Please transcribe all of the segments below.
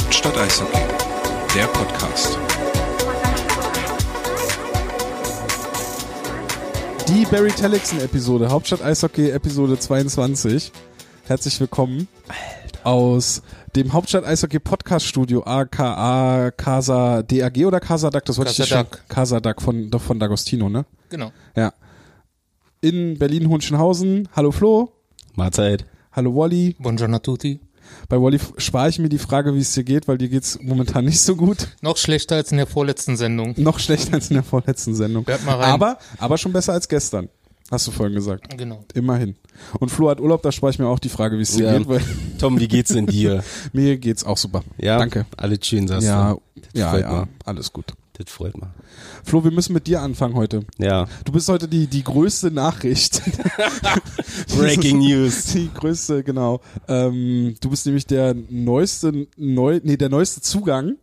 Hauptstadt Eishockey, der Podcast. Die Barry Telexen-Episode, Hauptstadt Eishockey, Episode 22. Herzlich willkommen aus dem Hauptstadt Eishockey Podcast Studio aka Casa DAG oder Casa Dac, das wollte ich Casa schon. Dac. Casa Dac von, doch von D'Agostino, ne? Genau. Ja. In Berlin-Hohenschönhausen. Hallo Flo. Mahlzeit. Hallo Wally. Buongiorno a tutti. Bei Wally spare ich mir die Frage, wie es dir geht, weil dir geht's momentan nicht so gut. Noch schlechter als in der vorletzten Sendung. Noch schlechter als in der vorletzten Sendung. Hört mal rein. Aber, aber schon besser als gestern. Hast du vorhin gesagt. Genau. Immerhin. Und Flo hat Urlaub, da spare ich mir auch die Frage, wie es dir Ja. geht, weil Tom, wie geht's denn dir? mir geht's auch super. Ja, Danke. Alles schön, sagst Ja, du. ja, ja, alles gut. Das freut mich. Flo, wir müssen mit dir anfangen heute. Ja. Du bist heute die, die größte Nachricht. Breaking News. Die größte, genau. Ähm, du bist nämlich der neueste, neu, nee, der neueste Zugang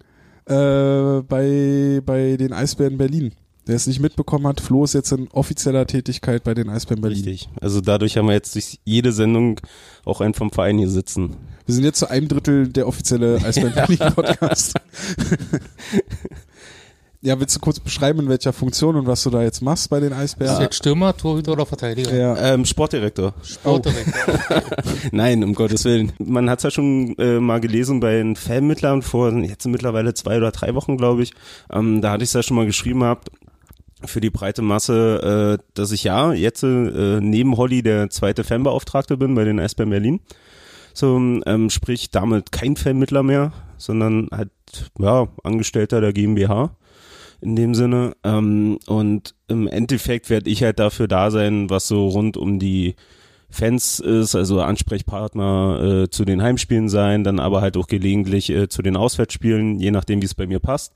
äh, bei, bei den Eisbären Berlin. Der es nicht mitbekommen hat, Flo ist jetzt in offizieller Tätigkeit bei den Eisbären Berlin. Richtig. Also dadurch haben wir jetzt durch jede Sendung auch einen vom Verein hier sitzen. Wir sind jetzt zu einem Drittel der offizielle Eisbären Berlin Podcast. ja, willst du kurz beschreiben, in welcher Funktion und was du da jetzt machst bei den Ist Eisbären? jetzt Stürmer, Torhüter oder Verteidiger? Ja. Ähm, Sportdirektor. Sportdirektor. Nein, um Gottes Willen. Man hat's ja schon äh, mal gelesen bei den Fanmittlern vor jetzt mittlerweile zwei oder drei Wochen, glaube ich. Ähm, da hatte ich es ja schon mal geschrieben gehabt für die breite Masse, äh, dass ich ja jetzt äh, neben Holly der zweite Fanbeauftragte bin bei den Eisbären Berlin. So, ähm, sprich damit kein Fanmittler mehr, sondern halt ja Angestellter der GmbH in dem Sinne. Ähm, und im Endeffekt werde ich halt dafür da sein, was so rund um die Fans ist, also Ansprechpartner äh, zu den Heimspielen sein, dann aber halt auch gelegentlich äh, zu den Auswärtsspielen, je nachdem, wie es bei mir passt.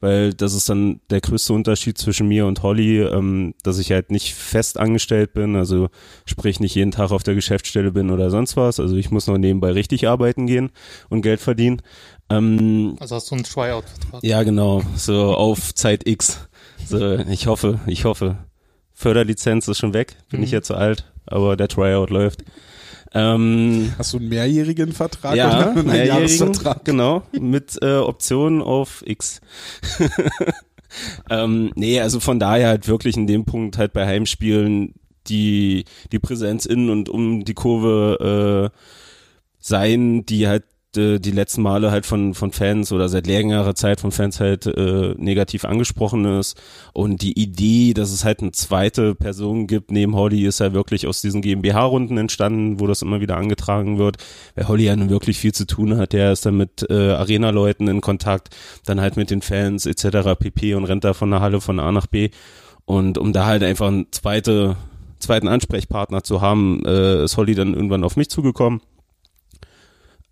Weil das ist dann der größte Unterschied zwischen mir und Holly, ähm, dass ich halt nicht fest angestellt bin, also sprich nicht jeden Tag auf der Geschäftsstelle bin oder sonst was. Also ich muss noch nebenbei richtig arbeiten gehen und Geld verdienen. Ähm, Also hast du einen Tryout-Vertrag. ja, genau. So auf Zeit X. So, ich hoffe, ich hoffe. Förderlizenz ist schon weg. Bin Mhm. ich jetzt zu alt, aber der Tryout läuft. Ähm, Hast du einen mehrjährigen Vertrag ja, oder einen mehrjährigen, Jahresvertrag? genau, mit äh, Option auf X. ähm, nee, also von daher halt wirklich in dem Punkt halt bei Heimspielen die, die Präsenz in und um die Kurve äh, sein, die halt äh, die letzten Male halt von, von Fans oder seit längerer Zeit von Fans halt äh, negativ angesprochen ist. Und die Idee, dass es halt eine zweite Person gibt neben Holly, ist ja wirklich aus diesen GmbH-Runden entstanden, wo das immer wieder angetragen wird. Weil Holly ja nun wirklich viel zu tun hat. Der ist dann mit äh, Arena-Leuten in Kontakt, dann halt mit den Fans etc. pp. und rennt da von der Halle von A nach B. Und um da halt einfach einen zweite, zweiten Ansprechpartner zu haben, äh, ist Holly dann irgendwann auf mich zugekommen.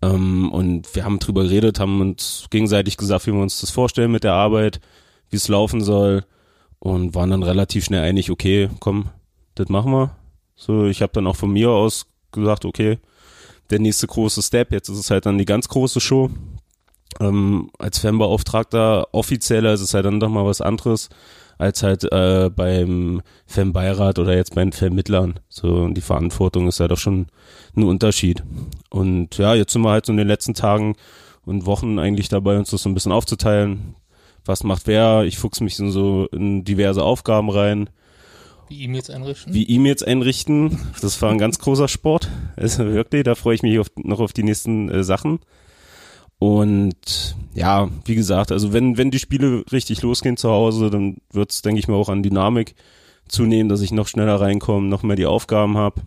Ähm, und wir haben drüber geredet, haben uns gegenseitig gesagt, wie wir uns das vorstellen mit der Arbeit, wie es laufen soll und waren dann relativ schnell einig, okay, komm, das machen wir. So, ich habe dann auch von mir aus gesagt, okay, der nächste große Step, jetzt ist es halt dann die ganz große Show. Ähm, als Fanbeauftragter offizieller ist es halt dann doch mal was anderes als halt äh, beim Fanbeirat oder jetzt bei den Vermittlern. So, und die Verantwortung ist ja doch schon ein Unterschied. Und ja, jetzt sind wir halt so in den letzten Tagen und Wochen eigentlich dabei, uns das so ein bisschen aufzuteilen. Was macht wer? Ich fuchs mich in so in diverse Aufgaben rein. Wie E-Mails einrichten. Wie E-Mails einrichten, das war ein ganz großer Sport. Also wirklich, da freue ich mich auf, noch auf die nächsten äh, Sachen. Und ja, wie gesagt, also wenn, wenn die Spiele richtig losgehen zu Hause, dann wird es, denke ich mal, auch an Dynamik zunehmen, dass ich noch schneller reinkomme, noch mehr die Aufgaben habe.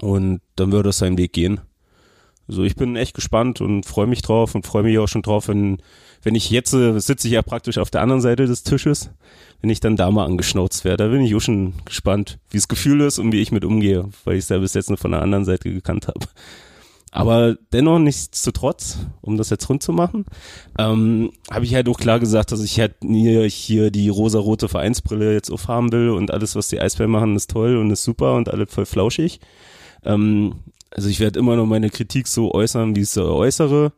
Und dann wird es seinen Weg gehen. Also ich bin echt gespannt und freue mich drauf und freue mich auch schon drauf, wenn, wenn ich jetzt, äh, sitze ich ja praktisch auf der anderen Seite des Tisches, wenn ich dann da mal angeschnauzt werde. Da bin ich auch schon gespannt, wie das Gefühl ist und wie ich mit umgehe, weil ich es ja bis jetzt nur von der anderen Seite gekannt habe. Aber dennoch nichtsdestotrotz, um das jetzt rund zu machen, ähm, habe ich halt auch klar gesagt, dass ich halt mir hier die rosarote Vereinsbrille jetzt aufhaben will und alles, was die Eisbären machen, ist toll und ist super und alles voll flauschig. Ähm, also ich werde immer noch meine Kritik so äußern, wie ich sie äußere.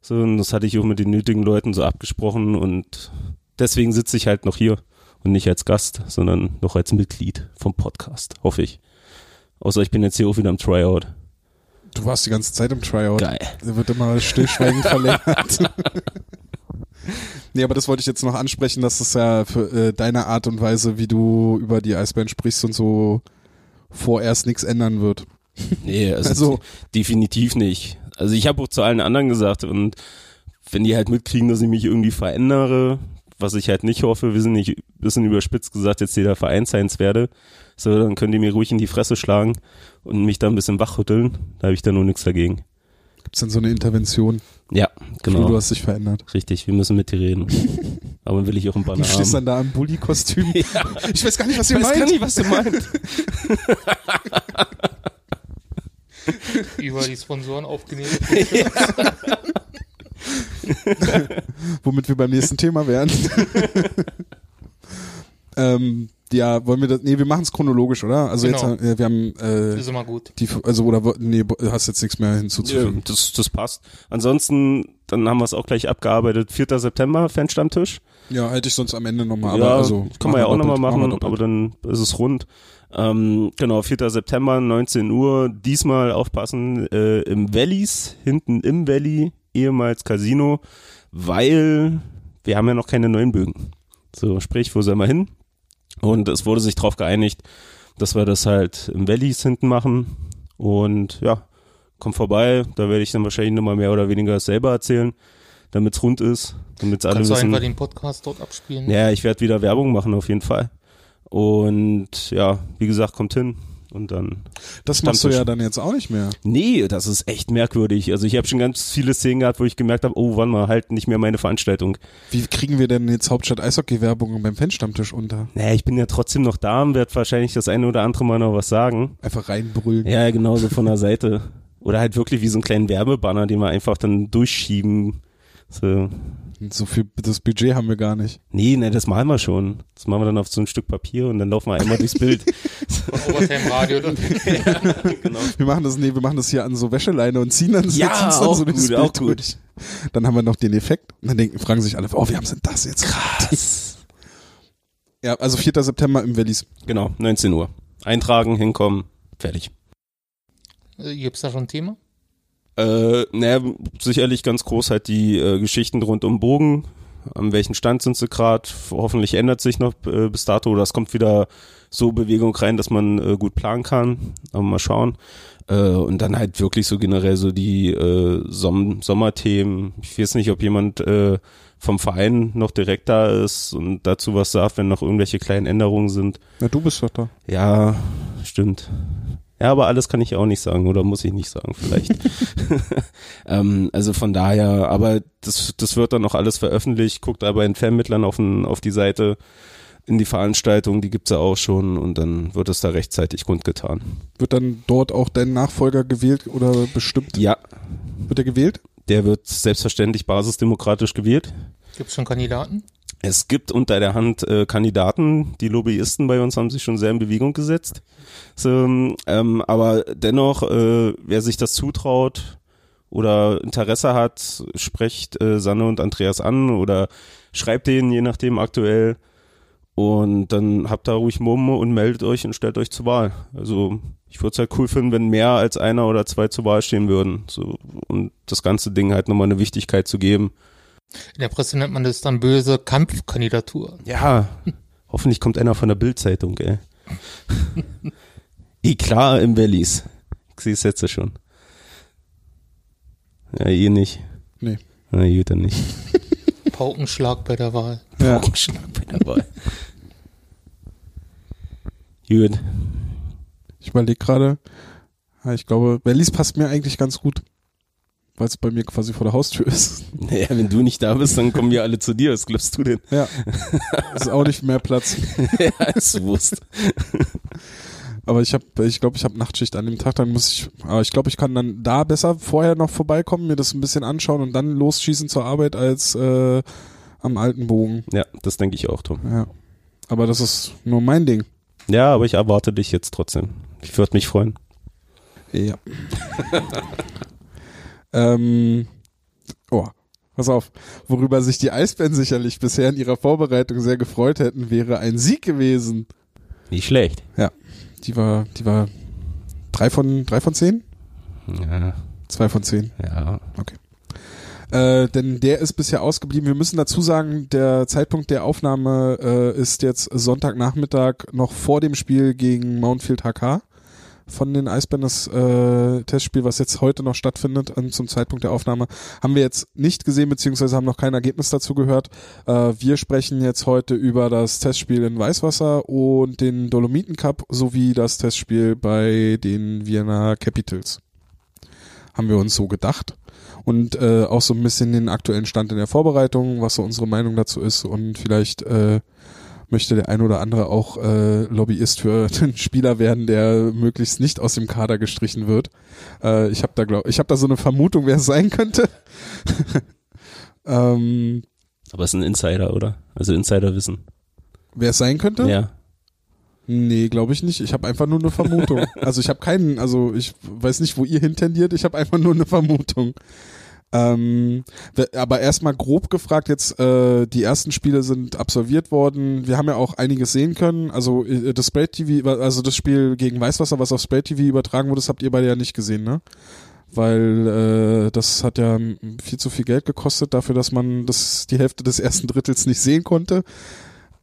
So, und das hatte ich auch mit den nötigen Leuten so abgesprochen und deswegen sitze ich halt noch hier und nicht als Gast, sondern noch als Mitglied vom Podcast, hoffe ich. Außer ich bin jetzt hier auch wieder am Tryout. Du warst die ganze Zeit im Tryout. Geil. Der wird immer stillschweigend verlängert. nee, aber das wollte ich jetzt noch ansprechen, dass das ja für äh, deine Art und Weise, wie du über die Eisbären sprichst und so vorerst nichts ändern wird. Nee, also, Also- definitiv nicht. Also ich habe auch zu allen anderen gesagt und wenn die halt mitkriegen, dass ich mich irgendwie verändere, was ich halt nicht hoffe, wir sind nicht bisschen überspitzt gesagt jetzt jeder Vereinsheins werde, so dann können die mir ruhig in die Fresse schlagen und mich da ein bisschen wachrütteln. Da habe ich da nur nichts dagegen. Gibt's denn so eine Intervention? Ja, genau. du hast dich verändert. Richtig, wir müssen mit dir reden. Aber dann will ich auch einen Banner Du stehst haben. dann da im Bulli-Kostüm. Ich weiß gar nicht, was ihr Ich weiß meint. gar nicht, was du meinst. Über die Sponsoren aufgenäht. womit wir beim nächsten Thema wären. ähm, ja, wollen wir das? Nee, wir machen es chronologisch, oder? Also Genau. jetzt, äh, wir haben äh, Ist immer gut. die, also oder nee, hast jetzt nichts mehr hinzuzufügen. das, das passt. Ansonsten, dann haben wir es auch gleich abgearbeitet. 4. September, Fanstammtisch. Ja, hätte ich sonst am Ende nochmal. Aber ja, also kann man ja auch nochmal machen, doppelt. aber dann ist es rund. Ähm, genau, 4. September, 19 Uhr. Diesmal aufpassen, äh, im Valleys, hinten im Valley, ehemals Casino, weil wir haben ja noch keine neuen Bögen. So, sprich, wo soll man hin? Und es wurde sich darauf geeinigt, dass wir das halt im Valleys hinten machen. Und ja, kommt vorbei. Da werde ich dann wahrscheinlich nochmal mehr oder weniger selber erzählen, damit's rund ist, damit's alle Kannst du wissen. einfach den Podcast dort abspielen? Ja, ich werde wieder Werbung machen auf jeden Fall. Und ja, wie gesagt, kommt hin und dann. Das machst du ja dann jetzt auch nicht mehr. Nee, das ist echt merkwürdig. Also ich habe schon ganz viele Szenen gehabt, wo ich gemerkt habe, oh, wann mal halt nicht mehr meine Veranstaltung. Wie kriegen wir denn jetzt Hauptstadt Eishockey-Werbung beim Fanstammtisch unter? Naja, ich bin ja trotzdem noch da und werde wahrscheinlich das eine oder andere Mal noch was sagen. Einfach reinbrüllen. Ja, genauso von der Seite. Oder halt wirklich wie so einen kleinen Werbebanner, den wir einfach dann durchschieben. So. So viel das Budget haben wir gar nicht. Nee, ne, das machen wir schon. Das machen wir dann auf so ein Stück Papier und dann laufen wir einmal durchs Bild. Radio. Oder? genau. Wir machen das, nee, wir machen das hier an so Wäscheleine und ziehen dann Ja, dann auch so gut, Bild auch gut. durch. Dann haben wir noch den Effekt. Und dann denken, fragen sich alle, oh, wie haben sie denn das jetzt? Krass. Ja, also 4. September im Wallis. Genau, 19 Uhr. Eintragen, hinkommen, fertig. Äh, Gibt's da schon ein Thema? Äh, naja, sicherlich ganz groß halt die äh, Geschichten rund um Bogen. An welchem Stand sind sie gerade? Hoffentlich ändert sich noch äh, bis dato oder es kommt wieder so Bewegung rein, dass man äh, gut planen kann. Aber mal schauen. Äh, und dann halt wirklich so generell so die äh, Som Sommerthemen. Ich weiß nicht, ob jemand äh, vom Verein noch direkt da ist und dazu was sagt, wenn noch irgendwelche kleinen Änderungen sind. Na, du bist doch da. Ja, stimmt. Ja, aber alles kann ich auch nicht sagen oder muss ich nicht sagen, vielleicht. ähm, also von daher, aber das, das wird dann noch alles veröffentlicht. Guckt aber in Fanmittlern auf, den, auf die Seite in die Veranstaltung, die gibt's ja auch schon und dann wird es da rechtzeitig kundgetan. Wird dann dort auch dein Nachfolger gewählt oder bestimmt? Ja, Wird er gewählt? der wird selbstverständlich basisdemokratisch gewählt. Gibt's schon Kandidaten? Es gibt unter der Hand äh, Kandidaten, die Lobbyisten bei uns haben sich schon sehr in Bewegung gesetzt. So, ähm, aber dennoch, äh, wer sich das zutraut oder Interesse hat, sprecht äh, Sanne und Andreas an oder schreibt denen, je nachdem aktuell. Und dann habt da ruhig Mumm und meldet euch und stellt euch zur Wahl. Also ich würde es halt cool finden, wenn mehr als einer oder zwei zur Wahl stehen würden. So, und das ganze Ding halt nochmal eine Wichtigkeit zu geben. In der Presse nennt man das dann böse Kampfkandidatur. Ja, hoffentlich kommt einer von der Bildzeitung, ey. eh klar im Wallis. Ich sehe es jetzt ja schon. Ja, ihr nicht. Nee. Na, ihr dann nicht. Paukenschlag bei der Wahl. Ja. Paukenschlag bei der Wahl. Gut. Ich überlege gerade. Ich glaube, Wallis passt mir eigentlich ganz gut. Weil es bei mir quasi vor der Haustür ist. Naja, wenn du nicht da bist, dann kommen wir alle zu dir. Was glaubst du denn? Ja. ist auch nicht mehr Platz. ja, ist Wurst. Aber ich habe, ich glaube, ich habe Nachtschicht an dem Tag, dann muss ich, aber ich glaube, ich kann dann da besser vorher noch vorbeikommen, mir das ein bisschen anschauen und dann losschießen zur Arbeit als äh, am alten Bogen. Ja, das denke ich auch, Tom. Ja. Aber das ist nur mein Ding. Ja, aber ich erwarte dich jetzt trotzdem. Ich würde mich freuen. Ja. Ähm, oh, pass auf. Worüber sich die Eisbären sicherlich bisher in ihrer Vorbereitung sehr gefreut hätten, wäre ein Sieg gewesen. Nicht schlecht. Die war, die war drei von, drei von zehn? Ja, Zwei von zehn. ja. Äh, denn der ist bisher ausgeblieben. Wir müssen dazu sagen, der Zeitpunkt der Aufnahme äh, ist jetzt Sonntagnachmittag noch vor dem Spiel gegen Mountfield HK von den Eisbären. Das äh, Testspiel, was jetzt heute noch stattfindet zum Zeitpunkt der Aufnahme, haben wir jetzt nicht gesehen, beziehungsweise haben noch kein Ergebnis dazu gehört. Äh, wir sprechen jetzt heute über das Testspiel in Weißwasser und den Dolomiten Cup sowie das Testspiel bei den Vienna Capitals. Haben wir uns so gedacht und äh, auch so ein bisschen den aktuellen Stand in der Vorbereitung, was so unsere Meinung dazu ist und vielleicht äh, möchte der ein oder andere auch äh, Lobbyist für den Spieler werden, der möglichst nicht aus dem Kader gestrichen wird. Äh, ich habe da glaub, ich habe da so eine Vermutung, wer es sein könnte. ähm, Aber es ist ein Insider, oder? Also Insiderwissen. wer es sein könnte? Ja. Nee, glaube ich nicht. Ich habe einfach nur eine Vermutung. also ich habe keinen, also ich weiß nicht, wo ihr hintendiert, ich habe einfach nur eine Vermutung. Ähm, aber erstmal grob gefragt, jetzt äh, die ersten Spiele sind absolviert worden. Wir haben ja auch einiges sehen können. Also äh, das Spray TV, also das Spiel gegen Weißwasser, was auf Spray TV übertragen wurde, das habt ihr beide ja nicht gesehen, ne? Weil äh, das hat ja viel zu viel Geld gekostet dafür, dass man das die Hälfte des ersten Drittels nicht sehen konnte.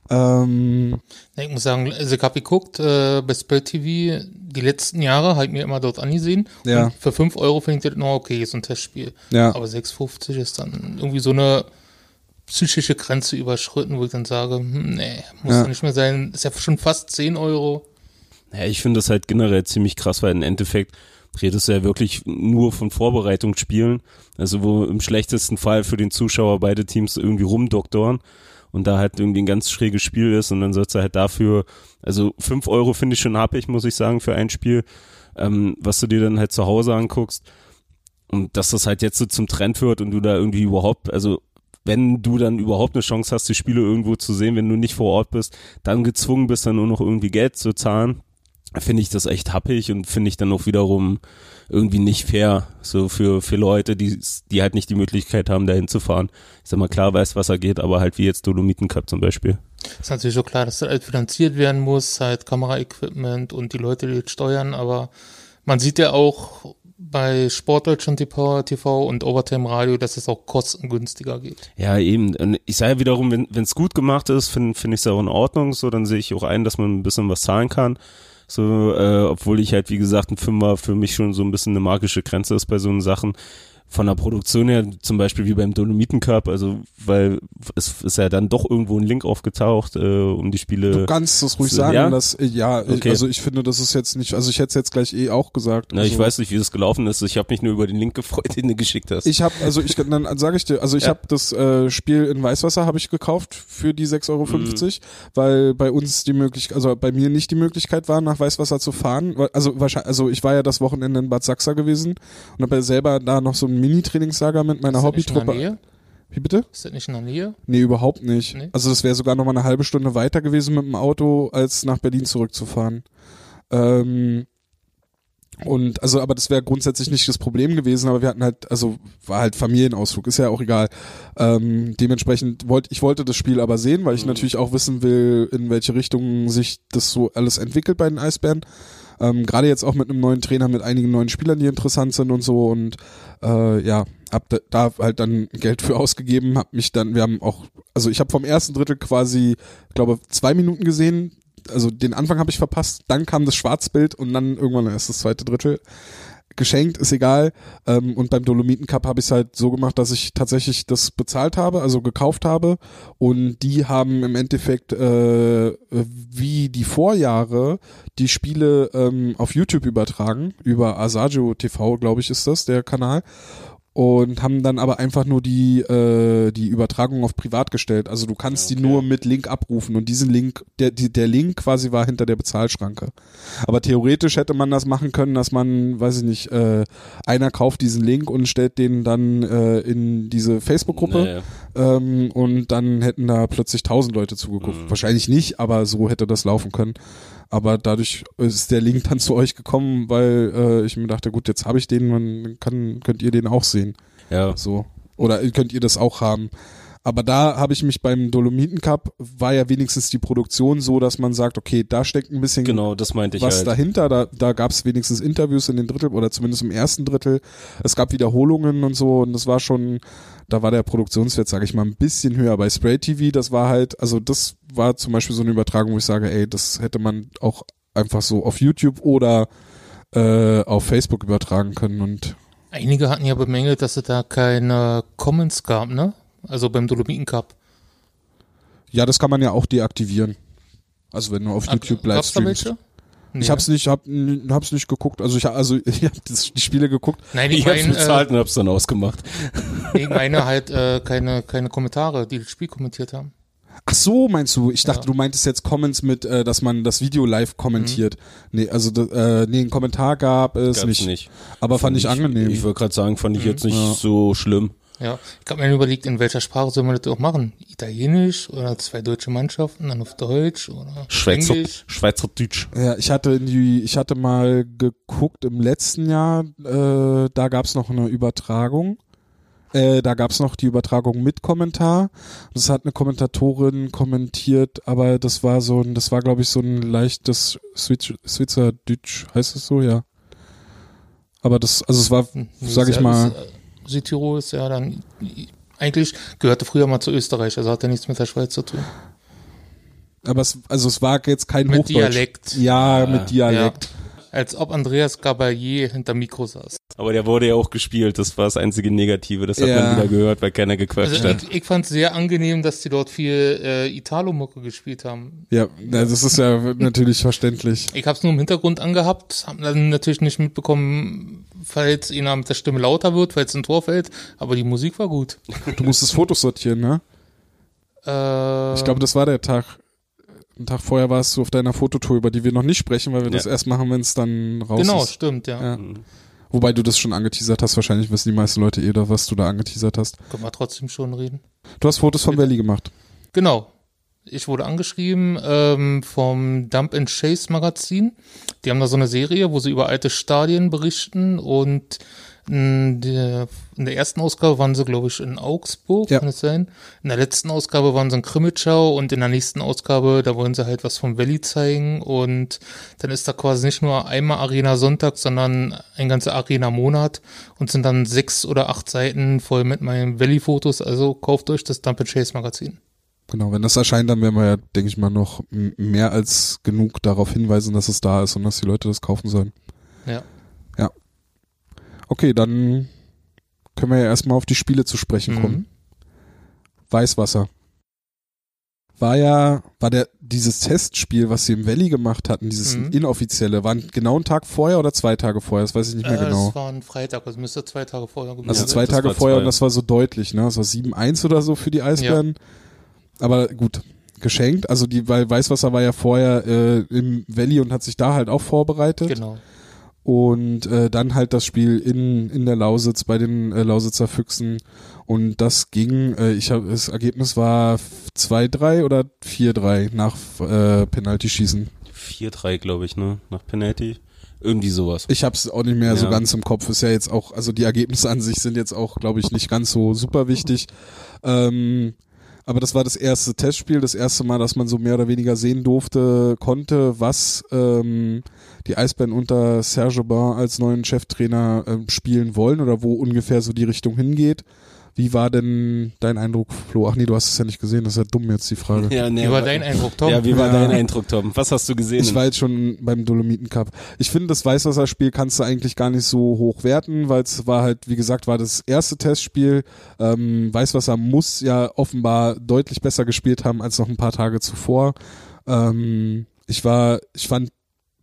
Ähm, Ich muss sagen, also ich habe geguckt, äh, bei Spell TV, die letzten Jahre halt mir immer dort angesehen. Ja. Und für 5 Euro finde ich das noch okay, so ein Testspiel. ja. Aber 6,50 ist dann irgendwie so eine psychische Grenze überschritten, wo ich dann sage, hm, nee, muss ja. nicht mehr sein. Ist ja schon fast 10 Euro. Ja, ich finde das halt generell ziemlich krass, weil im Endeffekt redest du ja wirklich nur von Vorbereitungsspielen, also wo im schlechtesten Fall für den Zuschauer beide Teams irgendwie rumdoktoren und da halt irgendwie ein ganz schräges Spiel ist und dann sollst du halt dafür, also fünf Euro finde ich schon happig, muss ich sagen, für ein Spiel, ähm, was du dir dann halt zu Hause anguckst. Und dass das halt jetzt so zum Trend wird und du da irgendwie überhaupt, also wenn du dann überhaupt eine Chance hast, die Spiele irgendwo zu sehen, wenn du nicht vor Ort bist, dann gezwungen bist, dann nur noch irgendwie Geld zu zahlen, finde ich das echt happig und finde ich dann auch wiederum irgendwie nicht fair, so für, für Leute, die, die halt nicht die Möglichkeit haben, dahin zu fahren. Ich sag mal, klar weiß, was er geht, aber halt wie jetzt Dolomiten Cup zum Beispiel. Ist natürlich so klar, dass das halt finanziert werden muss, halt Kameraequipment und die Leute, die das steuern, aber man sieht ja auch bei Sportdeutschland TV, TV und Overtime Radio, dass es auch kostengünstiger geht. Ja, eben. Und ich sage ja wiederum, wenn es gut gemacht ist, finde find ich es auch in Ordnung. So, dann sehe ich auch ein, dass man ein bisschen was zahlen kann. So, äh, obwohl ich halt, wie gesagt, ein Fünfer für mich schon so ein bisschen eine magische Grenze ist bei so Sachen. Von der Produktion her, zum Beispiel wie beim Dolomiten Cup, also weil es ist ja dann doch irgendwo ein Link aufgetaucht, äh, um die Spiele. Du kannst es ruhig so- sagen, ja? dass äh, ja, ich, Okay. also ich finde, das ist jetzt nicht, also ich hätte es jetzt gleich eh auch gesagt. Na, also, ich weiß nicht, wie das gelaufen ist. Ich habe mich nur über den Link gefreut, den du geschickt hast. Ich habe, also ich, dann sage ich dir, also ich Ja. habe das äh, Spiel in Weißwasser habe ich gekauft für die 6,50 Euro, Mhm. weil bei uns die Möglichkeit, also bei mir nicht die Möglichkeit war, nach Weißwasser zu fahren. Also wahrscheinlich, also ich war ja das Wochenende in Bad Sachsa gewesen und habe ja selber da noch so ein Mini-Trainingslager mit meiner Hobbytruppe. Wie bitte? Ist das nicht in der Nähe? Nee, überhaupt nicht. Nee? Also das wäre sogar noch mal eine halbe Stunde weiter gewesen mit dem Auto, als nach Berlin zurückzufahren. Ähm, und also, aber das wäre grundsätzlich nicht das Problem gewesen, aber wir hatten halt, also war halt Familienausflug, ist ja auch egal. Ähm, dementsprechend wollte ich wollte das Spiel aber sehen, weil ich Mhm. natürlich auch wissen will, in welche Richtung sich das so alles entwickelt bei den Eisbären. Ähm, Gerade jetzt auch mit einem neuen Trainer, mit einigen neuen Spielern, die interessant sind und so und äh, ja, hab da, da halt dann Geld für ausgegeben, hab mich dann, wir haben auch, also ich habe vom ersten Drittel quasi, glaube zwei Minuten gesehen, also den Anfang habe ich verpasst, dann kam das Schwarzbild und dann irgendwann erst das zweite Drittel. Geschenkt, ist egal. Ähm, und beim Dolomiten Cup habe ich es halt so gemacht, dass ich tatsächlich das bezahlt habe, also gekauft habe. Und die haben im Endeffekt äh, wie die Vorjahre die Spiele ähm, auf YouTube übertragen, über Asagio TV, glaube ich, ist das, der Kanal. Und haben dann aber einfach nur die, äh, die Übertragung auf privat gestellt. Also du kannst die Okay. nur mit Link abrufen und diesen Link, der, die, der Link quasi war hinter der Bezahlschranke. Aber theoretisch hätte man das machen können, dass man, weiß ich nicht, äh, einer kauft diesen Link und stellt den dann äh, in diese Facebook-Gruppe Naja. ähm, und dann hätten da plötzlich tausend Leute zugeguckt. Mhm. Wahrscheinlich nicht, aber so hätte das laufen können. Aber dadurch ist der Link dann zu euch gekommen, weil äh, ich mir dachte, gut, jetzt habe ich den, man kann, könnt ihr den auch sehen. Ja. So. Oder könnt ihr das auch haben. Aber da habe ich mich beim Dolomiten Cup, war ja wenigstens die Produktion so, dass man sagt, okay, da steckt ein bisschen Genau, das meinte ich was halt. dahinter. Da, da gab es wenigstens Interviews in den Drittel oder zumindest im ersten Drittel. Es gab Wiederholungen und so und das war schon, da war der Produktionswert, sage ich mal, ein bisschen höher. Bei Spray TV, das war halt, also das war zum Beispiel so eine Übertragung, wo ich sage, ey, das hätte man auch einfach so auf YouTube oder äh, auf Facebook übertragen können und Einige hatten ja bemängelt, dass es da keine Comments gab, ne? Also beim Dolomiten Cup. ja, das kann man ja auch deaktivieren. Also wenn du auf YouTube live Gab's da streamst. welche? Nee, Ich hab's nicht, hab, hab's nicht geguckt. Also ich, also ich hab das, die Spiele geguckt. Nein, ich Ich hab's meine, bezahlt äh, und hab's dann ausgemacht. ich meine halt äh, keine, keine Kommentare, die das Spiel kommentiert haben. Ach so, meinst du? Ich dachte, Ja. du meintest jetzt Comments mit, äh, dass man das Video live kommentiert. Nee, also äh, nee, einen Kommentar gab es nicht. nicht. Aber fand ich angenehm. Ich wollte gerade sagen, fand ich jetzt nicht Ja. so schlimm. Ja, ich habe mir überlegt, in welcher Sprache soll man das auch machen? Italienisch oder zwei deutsche Mannschaften, dann auf Deutsch oder Schweizer, Englisch? Schweizerdeutsch. ja, ich hatte in die, ich hatte mal geguckt im letzten Jahr, äh, da gab's noch eine Übertragung. Äh, da gab's noch die Übertragung mit Kommentar. Das hat eine Kommentatorin kommentiert, aber das war so ein, das war glaube ich so ein leichtes Schweizerdeutsch, heißt es so, ja. Aber das, also es war, Hm, sag ich mal, ist, äh, Südtirol ist ja dann eigentlich gehörte früher mal zu Österreich, also hat ja nichts mit der Schweiz zu tun. aber es, also es war jetzt kein Mit Hochdeutsch. Dialekt. Ja, mit Dialekt. Ja. Als ob Andreas Gabalier hinter Mikro saß. Aber der wurde ja auch gespielt. Das war das einzige Negative. Das hat Ja. man wieder gehört, weil keiner gequatscht Also hat. ich, ich fand es sehr angenehm, dass die dort viel äh, Italo-Mucke gespielt haben. Ja, das ist ja natürlich verständlich. Ich habe es nur im Hintergrund angehabt, habe dann natürlich nicht mitbekommen, falls einer mit der Stimme lauter wird, falls ein Tor fällt, aber die Musik war gut. Du musstest Fotos sortieren, ne? Äh, Ich glaube, das war der Tag. Einen Tag vorher warst du auf deiner Fototour, über die wir noch nicht sprechen, weil wir das Ja. erst machen, wenn es dann raus genau, ist. stimmt, ja. Ja. Wobei du das schon angeteasert hast, wahrscheinlich wissen die meisten Leute eh, was du da angeteasert hast. Können wir trotzdem schon reden. Du hast Fotos von. Valley gemacht. Genau. Ich wurde angeschrieben ähm, vom Dump and Chase Magazin. Die haben da so eine Serie, wo sie über alte Stadien berichten und in der, in der ersten Ausgabe waren sie, glaube ich, in Augsburg, Ja. kann es sein. In der letzten Ausgabe waren sie in Krimitschau und in der nächsten Ausgabe, da wollen sie halt was vom Valley zeigen und dann ist da quasi nicht nur einmal Arena Sonntag, sondern ein ganzer Arena Monat und sind dann sechs oder acht Seiten voll mit meinen Valley-Fotos. Also kauft euch das Dump and Chase Magazin. Genau, wenn das erscheint, dann werden wir ja, denke ich mal, noch mehr als genug darauf hinweisen, dass es da ist und dass die Leute das kaufen sollen. Ja. Okay, dann können wir ja erstmal auf die Spiele zu sprechen kommen. Mhm. Weißwasser. War ja, war der, dieses Testspiel, was sie im Valley gemacht hatten, dieses Mhm. inoffizielle, war genau einen Tag vorher oder zwei Tage vorher? Das weiß ich nicht mehr Äh, genau. Es war ein Freitag, also müsste zwei Tage vorher gewesen Also Ja, sein. zwei das Tage vorher zwei. und das war so deutlich, ne? Das war 7-1 oder so für die Eisbären. Aber gut, geschenkt. Also die, weil Weißwasser war ja vorher äh, im Valley und hat sich da halt auch vorbereitet. Genau. Und äh, dann halt das Spiel in, in der Lausitz bei den äh, Lausitzer Füchsen. Und das ging, äh, ich habe das Ergebnis war 2-3 oder 4-3 nach äh, Penalty-Schießen. 4-3, glaube ich, ne? Nach Penalty. Irgendwie sowas. Ich habe es auch nicht mehr so Ja. ganz im Kopf. Ist ja jetzt auch, also die Ergebnisse an sich sind jetzt auch, glaube ich, nicht ganz so super wichtig. Ähm, aber das war das erste Testspiel, das erste Mal, dass man so mehr oder weniger sehen durfte, konnte, was ähm, die Eisbären unter Serge Bain als neuen Cheftrainer ähm, spielen wollen oder wo ungefähr so die Richtung hingeht. Wie war denn dein Eindruck, Flo? Ach nee, du hast es ja nicht gesehen, das ist ja dumm jetzt die Frage. Ja, nee, Wie war dein Eindruck, Tom? Ja, wie war Ja. dein Eindruck, Tom? Was hast du gesehen? Ich war jetzt schon beim Dolomiten Cup. Ich finde, das Weißwasserspiel kannst du eigentlich gar nicht so hoch werten, weil es war halt, wie gesagt, war das erste Testspiel. Ähm, Weißwasser muss ja offenbar deutlich besser gespielt haben als noch ein paar Tage zuvor. Ähm, ich war, ich fand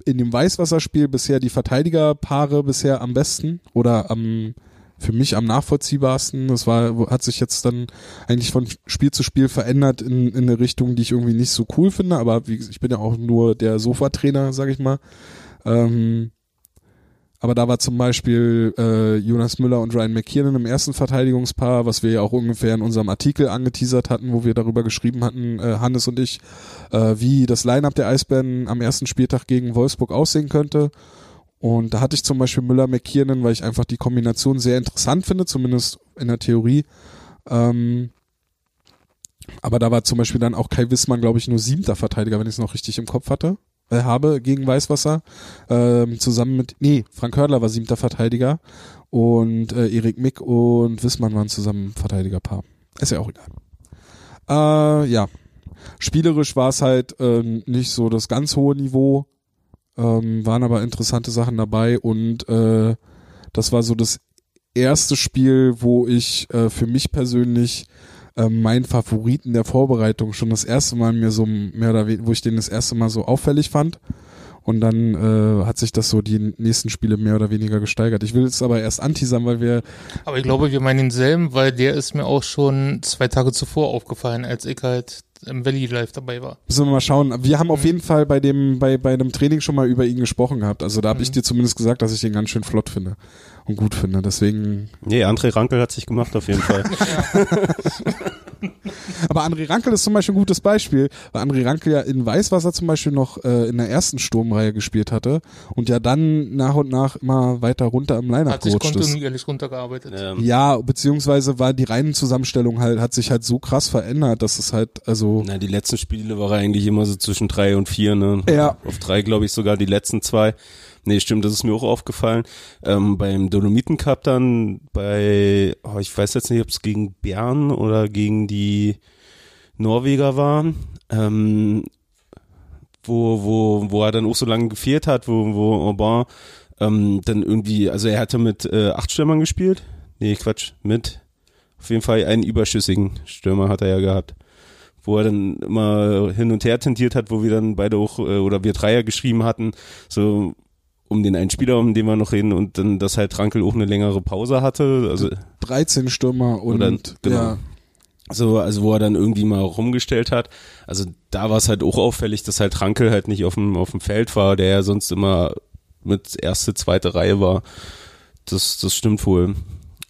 in dem Weißwasserspiel bisher die Verteidigerpaare bisher am besten oder am für mich am nachvollziehbarsten. Das war, hat sich jetzt dann eigentlich von Spiel zu Spiel verändert in, in eine Richtung, die ich irgendwie nicht so cool finde. Aber wie ich bin ja auch nur der Sofatrainer, sag ich mal. Ähm, aber da war zum Beispiel äh, Jonas Müller und Ryan McKiernan im ersten Verteidigungspaar, was wir ja auch ungefähr in unserem Artikel angeteasert hatten, wo wir darüber geschrieben hatten, äh, Hannes und ich, äh, wie das Line-up der Eisbären am ersten Spieltag gegen Wolfsburg aussehen könnte. Und da hatte ich zum Beispiel Müller-McKiernan, weil ich einfach die Kombination sehr interessant finde, zumindest in der Theorie. Ähm, Aber da war zum Beispiel dann auch Kai Wissmann, glaube ich, nur siebter Verteidiger, wenn ich es noch richtig im Kopf hatte, äh, habe gegen Weißwasser. Ähm, zusammen mit, nee, Frank Hördler war siebter Verteidiger und äh, Erik Mick und Wissmann waren zusammen Verteidigerpaar. Ist ja auch egal. Äh, ja. Spielerisch war es halt äh, nicht so das ganz hohe Niveau, ähm, waren aber interessante Sachen dabei und äh, das war so das erste Spiel, wo ich äh, für mich persönlich äh, meinen Favoriten der Vorbereitung schon das erste Mal mir so mehr oder weniger, wo ich den das erste Mal so auffällig fand. Und dann äh, hat sich das so die nächsten Spiele mehr oder weniger gesteigert. Ich will es aber erst anteasern, weil wir. Aber ich glaube, wir meinen denselben, weil der ist mir auch schon zwei Tage zuvor aufgefallen, als ich halt im Valley Live dabei war. Müssen wir mal schauen. Wir haben auf jeden Fall bei dem, bei, bei einem Training schon mal über ihn gesprochen gehabt. Also da habe ich dir zumindest gesagt, dass ich den ganz schön flott finde und gut finde. Deswegen. Nee, André Rankel hat sich gemacht auf jeden Fall. Aber André Rankel ist zum Beispiel ein gutes Beispiel, weil André Rankel ja in Weißwasser zum Beispiel noch äh, in der ersten Sturmreihe gespielt hatte und ja dann nach und nach immer weiter runter im Line-Up Hat sich ist. kontinuierlich runtergearbeitet. ähm, Ja, beziehungsweise war die Reihenzusammenstellung halt, hat sich halt so krass verändert, dass es halt, also, Na, die letzten Spiele war er eigentlich immer so zwischen drei und vier, ne? Ja. Auf drei, glaube ich, sogar die letzten zwei. Nee, stimmt, das ist mir auch aufgefallen. Ähm, beim Dolomiten Cup dann bei, oh, ich weiß jetzt nicht, ob es gegen Bern oder gegen die Norweger war, ähm, wo, wo, wo er dann auch so lange gefehlt hat, wo, wo Aubin ähm, dann irgendwie, also er hatte mit äh, acht Stürmern gespielt. Nee, Quatsch, mit auf jeden Fall einen überschüssigen Stürmer hat er ja gehabt wo er dann immer hin und her tendiert hat, wo wir dann beide auch, äh, oder wir Dreier geschrieben hatten, so um den einen Spieler, um den wir noch reden, und dann, dass halt Rankel auch eine längere Pause hatte, also 13 Stürmer und, Oder- genau. ja, so, also wo er dann irgendwie mal rumgestellt hat. Also da war es halt auch auffällig, dass halt Rankel halt nicht auf dem, auf dem Feld war, der ja sonst immer mit erste, zweite Reihe war. Das, das stimmt wohl.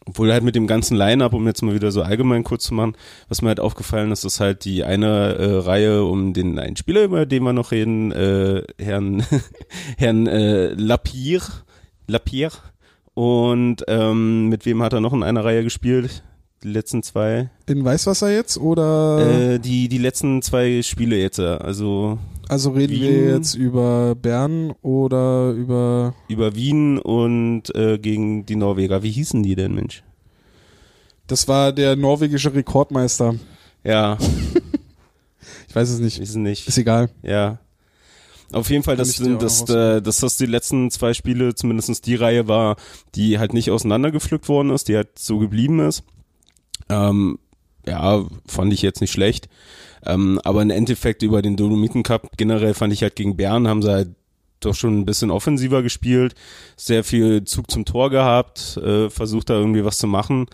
Obwohl halt mit dem ganzen Line-Up, um jetzt mal wieder so allgemein kurz zu machen, was mir halt aufgefallen ist, ist halt die eine äh, Reihe um den einen Spieler, über den wir noch reden, äh, Herrn, Herrn äh, Lapierre, Lapierre. Und ähm, mit wem hat er noch in einer Reihe gespielt? Die letzten zwei? in Weißwasser jetzt oder, Äh, die, die letzten zwei Spiele jetzt, also also reden wir Wien. jetzt über Bern oder über, über Wien und äh, gegen die Norweger. Wie hießen die denn, Mensch? das war der norwegische Rekordmeister. Ja, Ich weiß es nicht. wissen nicht. Ist egal. Ja. Auf jeden Fall, dass, dass, äh, dass das die letzten zwei Spiele, zumindest die Reihe war, die halt nicht auseinandergepflückt worden ist, die halt so geblieben ist. Ähm, ja, fand ich jetzt nicht schlecht. Ähm, aber im Endeffekt über den Dolomiten Cup generell fand ich halt gegen Bern haben sie halt doch schon ein bisschen offensiver gespielt, sehr viel Zug zum Tor gehabt, äh, versucht da irgendwie was zu machen.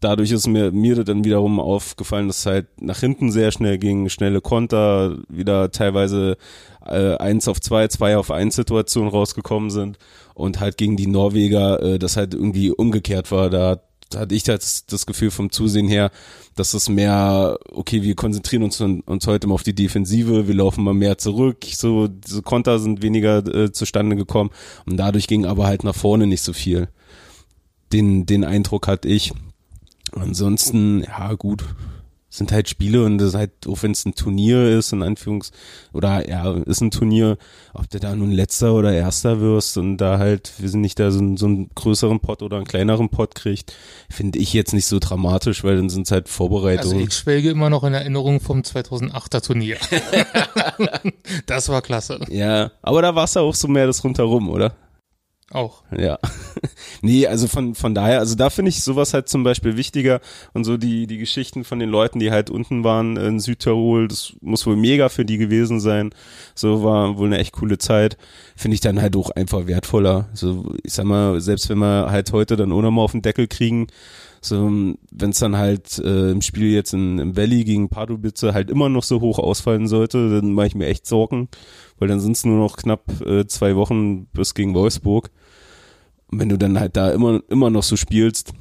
Dadurch ist mir, mir dann wiederum aufgefallen, dass es halt nach hinten sehr schnell ging, schnelle Konter, wieder teilweise äh, eins auf zwei, zwei auf eins Situationen rausgekommen sind und halt gegen die Norweger äh, das halt irgendwie umgekehrt war. Da, da hatte ich das, das Gefühl vom Zusehen her, dass es mehr, okay, wir konzentrieren uns, uns heute mal auf die Defensive, wir laufen mal mehr zurück, so diese Konter sind weniger äh, zustande gekommen und dadurch ging aber halt nach vorne nicht so viel. Den, den Eindruck hatte ich. Ansonsten, ja gut, sind halt Spiele und das ist halt, auch wenn es ein Turnier ist, in Anführungs, oder ja, ist ein Turnier, ob du da nun letzter oder erster wirst und da halt, wir sind nicht da so, einen- so einen größeren Pot oder einen kleineren Pot kriegt, finde ich jetzt nicht so dramatisch, weil dann sind es halt Also Vorbereitungen. ich schwelge immer noch in Erinnerung vom 2008er Turnier. das war klasse. ja, aber da war es ja auch so mehr das rundherum, oder? Auch. Ja. nee, also von, von daher, also da finde ich sowas halt zum Beispiel wichtiger und so die, die Geschichten von den Leuten, die halt unten waren in Südtirol, das muss wohl mega für die gewesen sein. So war wohl eine echt coole Zeit. Finde ich dann halt auch einfach wertvoller. So, ich sag mal, selbst wenn wir halt heute dann auch noch mal auf den Deckel kriegen, so, wenn es dann halt äh, im Spiel jetzt in, im Valley gegen Pardubice halt immer noch so hoch ausfallen sollte, dann mache ich mir echt Sorgen, weil dann sind es nur noch knapp äh, zwei Wochen bis gegen Wolfsburg. Und wenn du dann halt da immer, immer noch so spielst,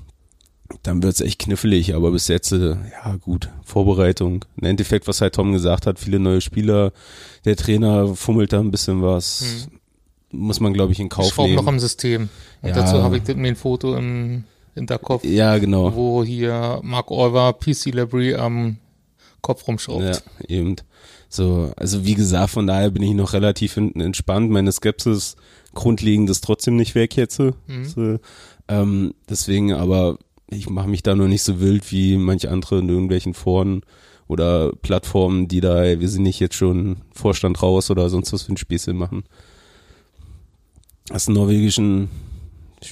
dann wird's echt knifflig. Aber bis jetzt, äh, ja gut, Vorbereitung. Im Endeffekt, was halt Tom gesagt hat, viele neue Spieler, der Trainer fummelt da ein bisschen was. Muss man, glaube ich, in Ich Kauf schraube nehmen. noch am System. Und Ja. dazu habe ich mir ein Foto im Hinterkopf, ja, genau. wo hier Mark Olver, PC Library am Kopf rumschraubt. Ja, eben. So, also wie gesagt, von daher bin ich noch relativ hinten entspannt. Meine Skepsis grundlegend ist trotzdem nicht weg jetzt. Mhm. So, ähm, deswegen, aber ich mache mich da noch nicht so wild wie manche andere in irgendwelchen Foren oder Plattformen, die da, wir sind nicht jetzt schon Vorstand raus oder sonst was für ein Späßchen machen. Hast du einen norwegischen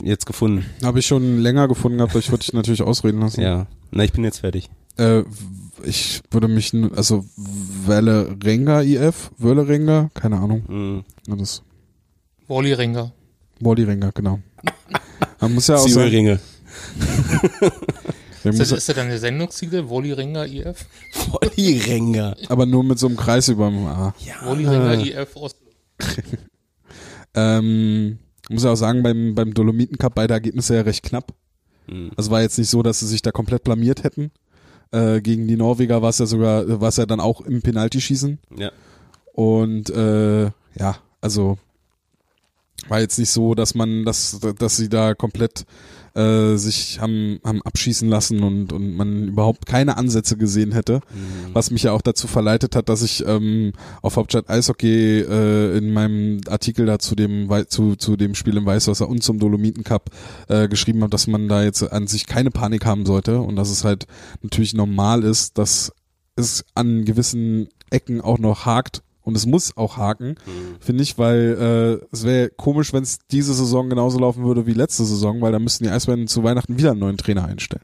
jetzt gefunden? Habe ich schon länger gefunden gehabt, aber ich würde dich natürlich ausreden lassen. Ja. Na, ich bin jetzt fertig. Äh, ich würde mich, also Welle Renga IF, Wölle Renga, keine Ahnung. Mhm. Das Wally Ringer. Wally Renga, genau. Man muss ja auch sagen, Zwiebelringe. man Ist, das, ist das dann der Sendungstitel? Wally Ringer IF? Vollringer. aber nur mit so einem Kreis über dem A. Wally Ringer IF aus. Ähm, muss ja auch sagen, beim, beim Dolomiten Cup beide Ergebnisse ja recht knapp. Mhm. Also war jetzt nicht so, dass sie sich da komplett blamiert hätten. Äh, gegen die Norweger war es ja sogar, war es ja dann auch im Penaltyschießen. Ja. Und äh, ja, also war jetzt nicht so, dass man, dass, dass sie da komplett äh, sich haben, haben abschießen lassen und, und man überhaupt keine Ansätze gesehen hätte. Mhm. Was mich ja auch dazu verleitet hat, dass ich ähm, auf Hauptstadt Eishockey äh, in meinem Artikel da zu dem zu, zu dem Spiel im Weißwasser und zum Dolomiten Cup äh, geschrieben habe, dass man da jetzt an sich keine Panik haben sollte und dass es halt natürlich normal ist, dass es an gewissen Ecken auch noch hakt und es muss auch haken, finde ich, weil äh, es wäre komisch, wenn es diese Saison genauso laufen würde wie letzte Saison, weil da müssten die Eisbären zu Weihnachten wieder einen neuen Trainer einstellen.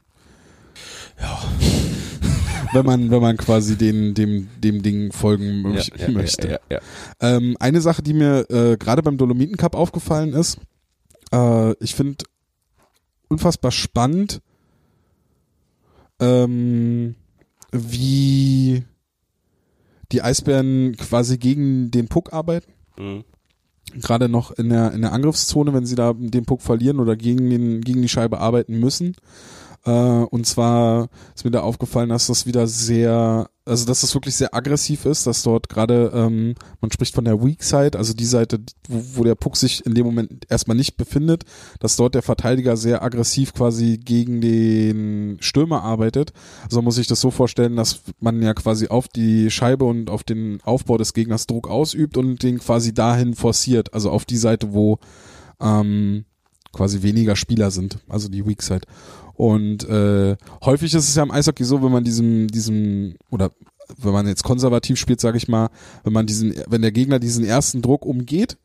Ja. wenn man, wenn man quasi den, dem, dem Ding folgen Ja, ja, möchte. Ja. Ähm, eine Sache, die mir äh, gerade beim Dolomiten Cup aufgefallen ist, äh, ich finde unfassbar spannend, ähm, wie die Eisbären quasi gegen den Puck arbeiten. Mhm. Gerade noch in der, in der Angriffszone, wenn sie da den Puck verlieren oder gegen, den, gegen die Scheibe arbeiten müssen. Äh, und zwar ist mir da aufgefallen, dass das wieder sehr, also dass das wirklich sehr aggressiv ist, dass dort gerade, ähm, man spricht von der Weak Side, also die Seite, wo, wo der Puck sich in dem Moment erstmal nicht befindet, dass dort der Verteidiger sehr aggressiv quasi gegen den Stürmer arbeitet. Also muss sich das so vorstellen, dass man ja quasi auf die Scheibe und auf den Aufbau des Gegners Druck ausübt und den quasi dahin forciert, also auf die Seite, wo ähm, quasi weniger Spieler sind, also die Weak Side. Und äh, häufig ist es ja im Eishockey so, wenn man diesem, diesem, oder wenn man jetzt konservativ spielt, sage ich mal, wenn man diesen, wenn der Gegner diesen ersten Druck umgeht,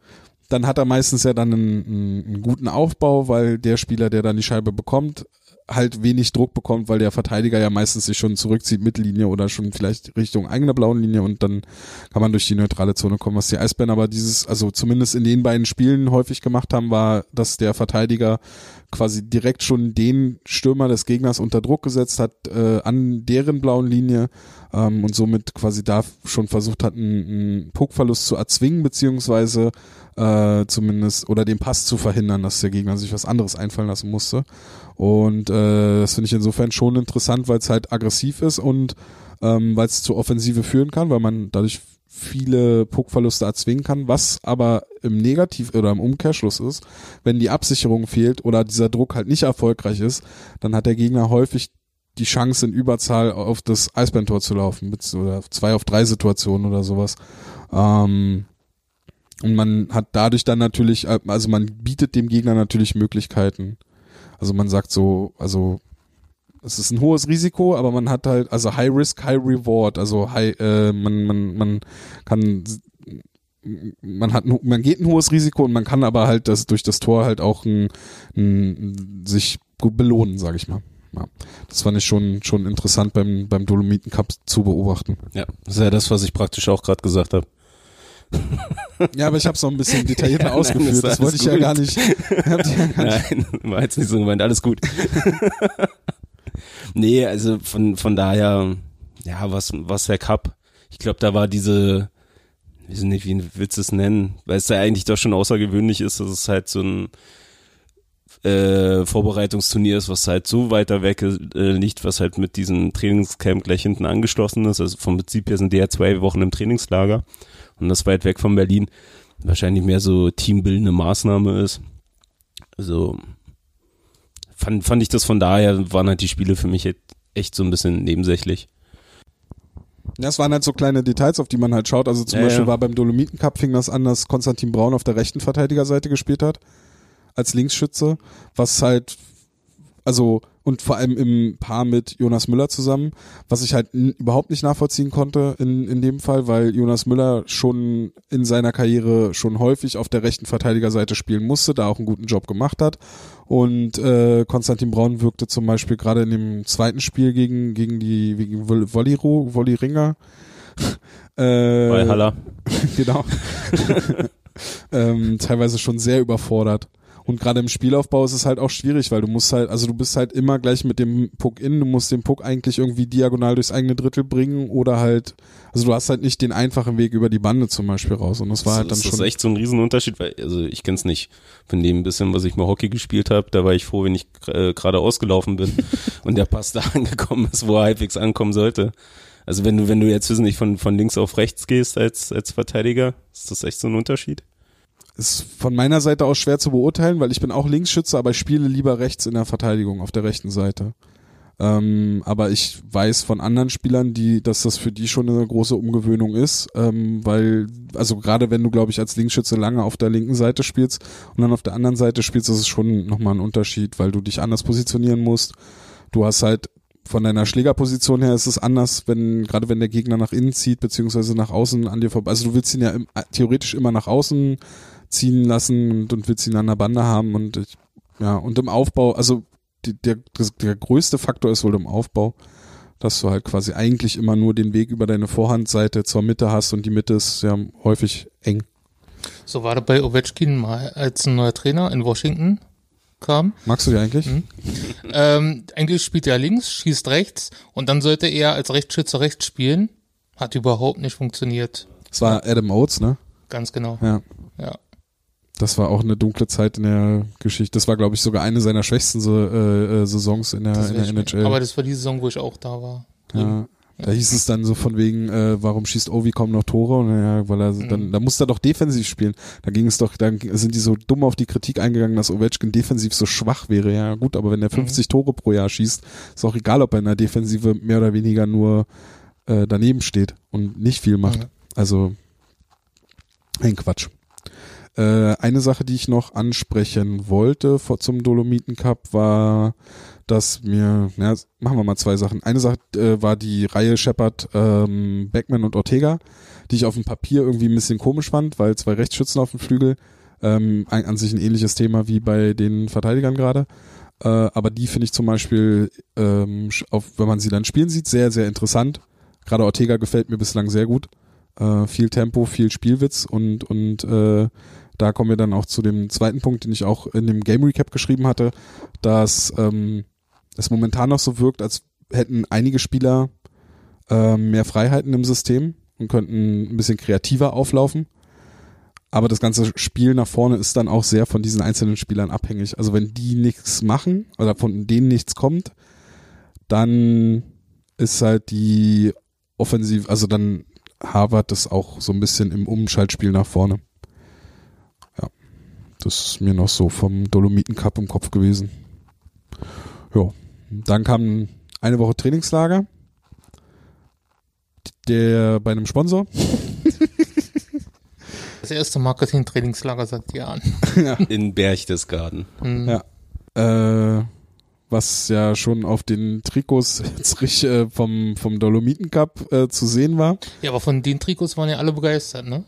dann hat er meistens ja dann einen, einen, einen guten Aufbau, weil der Spieler, der dann die Scheibe bekommt, halt wenig Druck bekommt, weil der Verteidiger ja meistens sich schon zurückzieht, Mittellinie oder schon vielleicht Richtung eigener blauen Linie und dann kann man durch die neutrale Zone kommen. Was die Eisbären aber dieses, also zumindest in den beiden Spielen häufig gemacht haben, war, dass der Verteidiger quasi direkt schon den Stürmer des Gegners unter Druck gesetzt hat äh, an deren blauen Linie ähm, und somit quasi da schon versucht hat, einen, einen Puckverlust zu erzwingen, beziehungsweise äh, zumindest oder den Pass zu verhindern, dass der Gegner sich was anderes einfallen lassen musste. Und äh, das finde ich insofern schon interessant, weil es halt aggressiv ist und ähm, weil es zur Offensive führen kann, weil man dadurch viele Puckverluste erzwingen kann, was aber im Negativ oder im Umkehrschluss ist, wenn die Absicherung fehlt oder dieser Druck halt nicht erfolgreich ist, dann hat der Gegner häufig die Chance in Überzahl auf das Eisbärentor zu laufen, mit- oder zwei auf drei Situationen oder sowas. Ähm, und man hat dadurch dann natürlich, äh, also man bietet dem Gegner natürlich Möglichkeiten. Also man sagt so, also es ist ein hohes Risiko, aber man hat halt, also High Risk, High Reward, also high, äh, man, man, man kann, man hat, man geht ein hohes Risiko und man kann aber halt das durch das Tor halt auch ein, ein, sich belohnen, sage ich mal. Ja, das fand ich schon schon interessant beim beim Dolomiten Cup zu beobachten. ja, das ist ja das, was ich praktisch auch gerade gesagt habe. Ja, aber ich habe es noch ein bisschen detaillierter Ja, nein, ausgeführt. ist das wollte ich ja gut. gar nicht. Ja gar. Nein, war jetzt nicht so gemeint, alles gut. nee, also von, von daher, ja, was, was der Cup? Ich glaube, da war diese, ich weiß nicht, wie willst du es nennen, weil es ja eigentlich doch schon außergewöhnlich ist, dass es halt so ein äh, Vorbereitungsturnier ist, was halt so weiter weg äh, liegt, was halt mit diesem Trainingscamp gleich hinten angeschlossen ist. Also vom Prinzip her sind die ja zwei Wochen im Trainingslager und das weit weg von Berlin wahrscheinlich mehr so teambildende Maßnahme ist. Also fand, fand ich das von daher, waren halt die Spiele für mich echt- so ein bisschen nebensächlich. Ja, es waren halt so kleine Details, auf die man halt schaut. Also zum Ja, Beispiel ja. war beim Dolomiten Cup fing das an, dass Konstantin Braun auf der rechten Verteidigerseite gespielt hat. Als Linksschütze. Was halt, also, und vor allem im Paar mit Jonas Müller zusammen, was ich halt überhaupt nicht nachvollziehen konnte in, in dem Fall, weil Jonas Müller schon in seiner Karriere schon häufig auf der rechten Verteidigerseite spielen musste, da auch einen guten Job gemacht hat. Und äh, Konstantin Braun wirkte zum Beispiel gerade in dem zweiten Spiel gegen, gegen die gegen Vol- Volleyro, Volleyringer. äh, Bei Haller. genau. ähm, teilweise schon sehr überfordert. Und gerade im Spielaufbau ist es halt auch schwierig, weil du musst halt, also du bist halt immer gleich mit dem Puck in, du musst den Puck eigentlich irgendwie diagonal durchs eigene Drittel bringen oder halt, also du hast halt nicht den einfachen Weg über die Bande zum Beispiel raus. Und das war halt dann das schon. ist echt so ein Riesenunterschied, weil, also ich kenn's nicht. Von dem bisschen, was ich mal Hockey gespielt habe, da war ich froh, wenn ich äh, gerade ausgelaufen bin und der Pass da angekommen ist, wo er halbwegs ankommen sollte. Also wenn du, wenn du jetzt wissen nicht von, von links auf rechts gehst als, als Verteidiger, ist das echt so ein Unterschied? Ist von meiner Seite aus schwer zu beurteilen, weil ich bin auch Linksschütze, aber ich spiele lieber rechts in der Verteidigung auf der rechten Seite. Ähm, aber ich weiß von anderen Spielern, die, dass das für die schon eine große Umgewöhnung ist, ähm, weil, also gerade wenn du, glaube ich, als Linksschütze lange auf der linken Seite spielst und dann auf der anderen Seite spielst, das ist schon nochmal ein Unterschied, weil du dich anders positionieren musst. Du hast halt von deiner Schlägerposition her ist es anders, wenn, gerade wenn der Gegner nach innen zieht, beziehungsweise nach außen an dir vorbei. Also du willst ihn ja im, theoretisch immer nach außen ziehen lassen und, und willst ihn an der Bande haben und ich, ja, und im Aufbau, also die, der, der größte Faktor ist wohl im Aufbau, dass du halt quasi eigentlich immer nur den Weg über deine Vorhandseite zur Mitte hast und die Mitte ist ja häufig eng. So war das bei Ovechkin mal, als ein neuer Trainer in Washington kam. Magst du die eigentlich? Mhm. Ähm, eigentlich spielt er links, schießt rechts und dann sollte er als Rechtsschütze rechts spielen. Hat überhaupt nicht funktioniert. Das war Adam Oates, ne? Ganz genau. Ja. Das war auch eine dunkle Zeit in der Geschichte. Das war, glaube ich, sogar eine seiner schwächsten so, äh, äh, Saisons in der, in der NHL. Aber das war die Saison, wo ich auch da war. Ja. Da hieß es dann so von wegen, äh, warum schießt Ovi kaum noch Tore? Und ja, weil er dann, da muss er doch defensiv spielen. Da ging es doch, dann sind die so dumm auf die Kritik eingegangen, dass Ovechkin defensiv so schwach wäre. Ja gut, aber wenn er 50 Tore pro Jahr schießt, ist auch egal, ob er in der Defensive mehr oder weniger nur äh, daneben steht und nicht viel macht. Ja. Also ein Quatsch. Äh, eine Sache, die ich noch ansprechen wollte vor, zum Dolomiten Cup, war, dass mir, na, machen wir mal zwei Sachen. Eine Sache äh, war die Reihe Shepard, ähm, Beckman und Ortega, die ich auf dem Papier irgendwie ein bisschen komisch fand, weil zwei Rechtsschützen auf dem Flügel, ähm, ein, an sich ein ähnliches Thema wie bei den Verteidigern gerade. Äh, aber die finde ich zum Beispiel, ähm, auf, wenn man sie dann spielen sieht, sehr, sehr interessant. Gerade Ortega gefällt mir bislang sehr gut. Äh, viel Tempo, viel Spielwitz und, und äh, da kommen wir dann auch zu dem zweiten Punkt, den ich auch in dem Game Recap geschrieben hatte, dass ähm, es momentan noch so wirkt, als hätten einige Spieler ähm, mehr Freiheiten im System und könnten ein bisschen kreativer auflaufen. Aber das ganze Spiel nach vorne ist dann auch sehr von diesen einzelnen Spielern abhängig. Also wenn die nichts machen oder von denen nichts kommt, dann ist halt die Offensive, also dann Harvard das auch so ein bisschen im Umschaltspiel nach vorne. Ja, das ist mir noch so vom Dolomiten Cup im Kopf gewesen. Ja, dann kam eine Woche Trainingslager. Der bei einem Sponsor. Das erste Marketing-Trainingslager seit Jahren. In Berchtesgaden. Hm. Ja. Äh, was ja schon auf den Trikots jetzt äh, vom, vom Dolomiten Cup äh, zu sehen war. ja, aber von den Trikots waren ja alle begeistert, ne?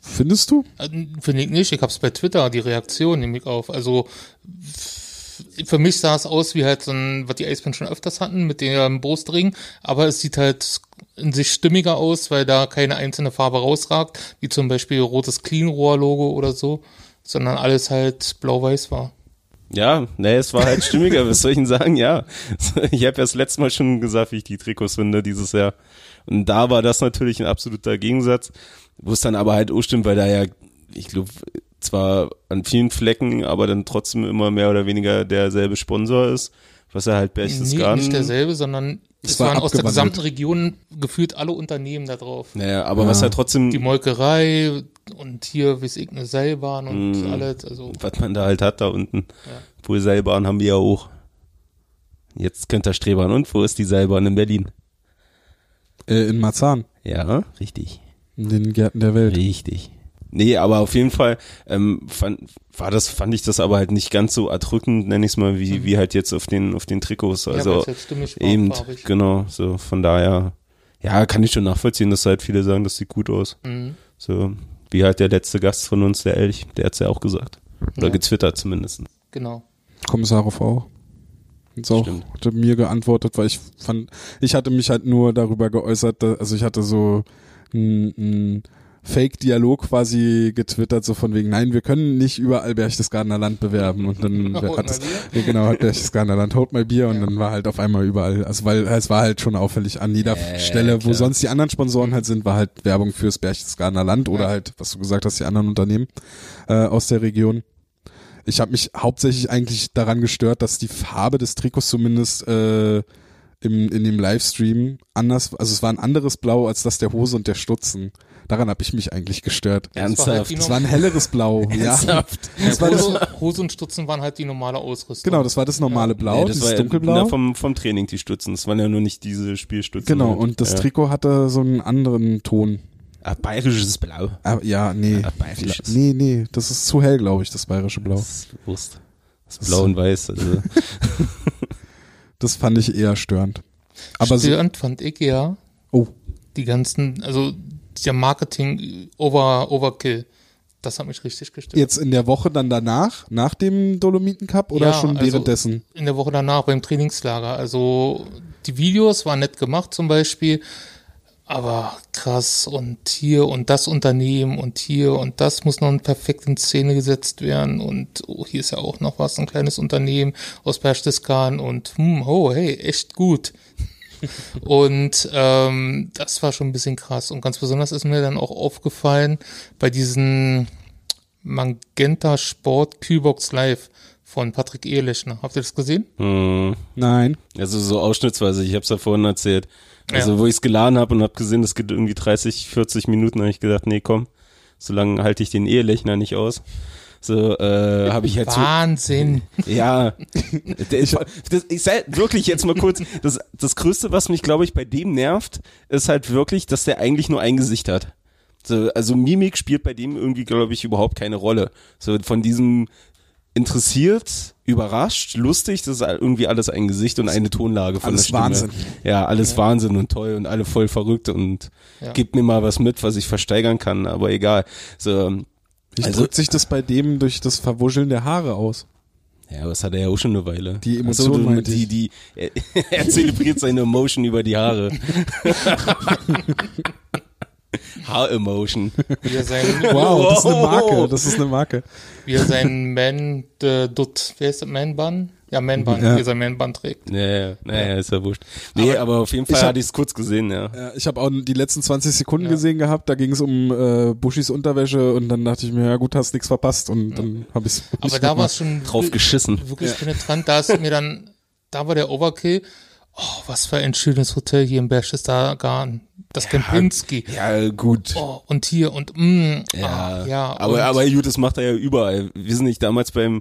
Findest du? Äh, Finde ich nicht. Ich hab's bei Twitter, die Reaktion nehme ich auf. Also für mich sah es aus wie halt so ein, was die Eisbären schon öfters hatten, mit dem Brustring, aber es sieht halt in sich stimmiger aus, weil da keine einzelne Farbe rausragt, wie zum Beispiel rotes Clean-Rohr-Logo oder so, sondern alles halt blau-weiß war. Ja, ne, es war halt stimmiger, was soll ich denn sagen? Ja, ich habe ja das letzte Mal schon gesagt, wie ich die Trikots finde dieses Jahr. Und da war das natürlich ein absoluter Gegensatz, wo es dann aber halt auch stimmt, weil da ja, ich glaube, zwar an vielen Flecken, aber dann trotzdem immer mehr oder weniger derselbe Sponsor ist, was er halt Nee, Berchtesgaden... nicht derselbe, sondern Es es war waren aus der gesamten Region gefühlt alle Unternehmen da drauf. Naja, aber Ja. was halt trotzdem, Die Molkerei und hier, weiß ich, eine Seilbahn und Mm. alles, also was man da halt hat da unten. Ja. Wohl Seilbahn haben wir ja auch. Jetzt könnt ihr strebern. Und wo ist die Seilbahn in Berlin? Äh, in Marzahn, Ja, richtig. in den Gärten der Welt. Richtig. Nee, aber auf jeden Fall ähm, fand, war das, fand ich das aber halt nicht ganz so erdrückend, nenn ich es mal, wie, wie halt jetzt auf den, auf den Trikots. ja, Also es jetzt stimmig war, eben, genau, so von daher, ja, kann ich schon nachvollziehen, dass halt viele sagen, das sieht gut aus. Mhm. So, wie halt der letzte Gast von uns, der Elch, der hat's ja auch gesagt. Oder Ja. getwittert zumindest. Genau. Kommissar V. Hat's auch Stimmt. hatte mir geantwortet, weil ich fand, ich hatte mich halt nur darüber geäußert, da, also ich hatte so ein Fake-Dialog quasi getwittert, so von wegen, nein, wir können nicht überall Berchtesgadener Land bewerben und dann hat es, ja, genau, hat Berchtesgadener Land, holt mal Bier und Ja. dann war halt auf einmal überall, also weil es war halt schon auffällig an jeder Ja, Stelle, wo klar. sonst die anderen Sponsoren halt sind, war halt Werbung fürs Berchtesgadener Land oder Ja. halt, was du gesagt hast, die anderen Unternehmen äh, aus der Region. Ich habe mich hauptsächlich eigentlich daran gestört, dass die Farbe des Trikots zumindest äh, im, in dem Livestream anders, also es war ein anderes Blau als das der Hose und der Stutzen. Daran habe ich mich eigentlich gestört. Das war halt Ernsthaft? Es war ein helleres Blau. ja. Ernsthaft? Das war das, Hose, Hose und Stutzen waren halt die normale Ausrüstung. genau, das war das normale Blau, Nee, das war dunkelblau. Ja, vom, vom Training die Stutzen. Das waren ja nur nicht diese Spielstutzen. genau, halt. und das ja. Trikot hatte so einen anderen Ton. Ah, bayerisches Blau. Ah, ja, nee. Ah, bayerisches. Nee, nee, das ist zu hell, glaube ich, das bayerische Blau. Das ist Wurst. Das ist blau und weiß. Also. Das fand ich eher störend. Aber so, Störend fand ich ja oh, die ganzen, also der Marketing over, Overkill. Das hat mich richtig gestört. jetzt in der Woche dann danach, nach dem Dolomiten Cup oder Ja, schon also- währenddessen? in der Woche danach beim Trainingslager. Also die Videos waren nett gemacht zum Beispiel, aber krass und hier und das Unternehmen und hier und das muss noch perfekt in Szene gesetzt werden und oh, hier ist ja auch noch was, ein kleines Unternehmen aus Berchtesgaden und hm, oh hey, echt gut. Und ähm, das war schon ein bisschen krass. Und ganz besonders ist mir dann auch aufgefallen bei diesen Magenta Sport Kühlbox Live von Patrick Ehrlechner. Habt ihr das gesehen? Hm. Nein. Also so ausschnittsweise, ich habe es ja vorhin erzählt. Also Ja. wo ich es geladen habe und habe gesehen, das geht irgendwie 30, 40 Minuten, habe ich gedacht, nee, komm, so lange halte ich den Ehelechner nicht aus. So äh, habe ich so, Wahnsinn. ja, ist, das, ich sag wirklich jetzt mal kurz, das, das Größte, was mich, glaube ich, bei dem nervt, ist halt wirklich, dass der eigentlich nur ein Gesicht hat. So, also Mimik spielt bei dem irgendwie, glaube ich, überhaupt keine Rolle. So von diesem interessiert, überrascht, lustig, das ist irgendwie alles ein Gesicht und eine Tonlage von Alles der Stimme. Wahnsinn. Ja, alles Wahnsinn und toll und alle voll verrückt und Ja. gibt mir mal was mit, was ich versteigern kann, aber egal. So, Wie Also- drückt sich das bei dem durch das Verwuscheln der Haare aus? ja, was hat er ja auch schon eine Weile. Die Ach Emotion so, du- meinte die, die, er, er zelebriert seine Emotion über die Haare. Haar-Emotion. Wow, das ist eine Marke. Das ist eine Marke. wie er sein Man äh, wer ist das, Man Bun? Ja, Man Bun, Ja. wie er sein Man Bun trägt. Naja, naja, ist ja wurscht. Nee, aber, auf jeden Fall ich hab- hatte ich es kurz gesehen, ja. Ja, ich habe auch die letzten 20 Sekunden Ja. gesehen gehabt. Da ging es um äh, Buschis Unterwäsche und dann dachte ich mir, ja gut, hast nichts verpasst und dann habe ich Aber da war es schon Drauf geschissen. wirklich penetrant. Da ist mir dann, da war der Overkill. Oh, was für ein schönes Hotel hier im Berchtesgaden. Das Kempinski. Ja, gut. Oh, und hier und mm, Ja, ah, ja. aber, und, aber gut, das macht er ja überall. Wir sind nicht damals beim,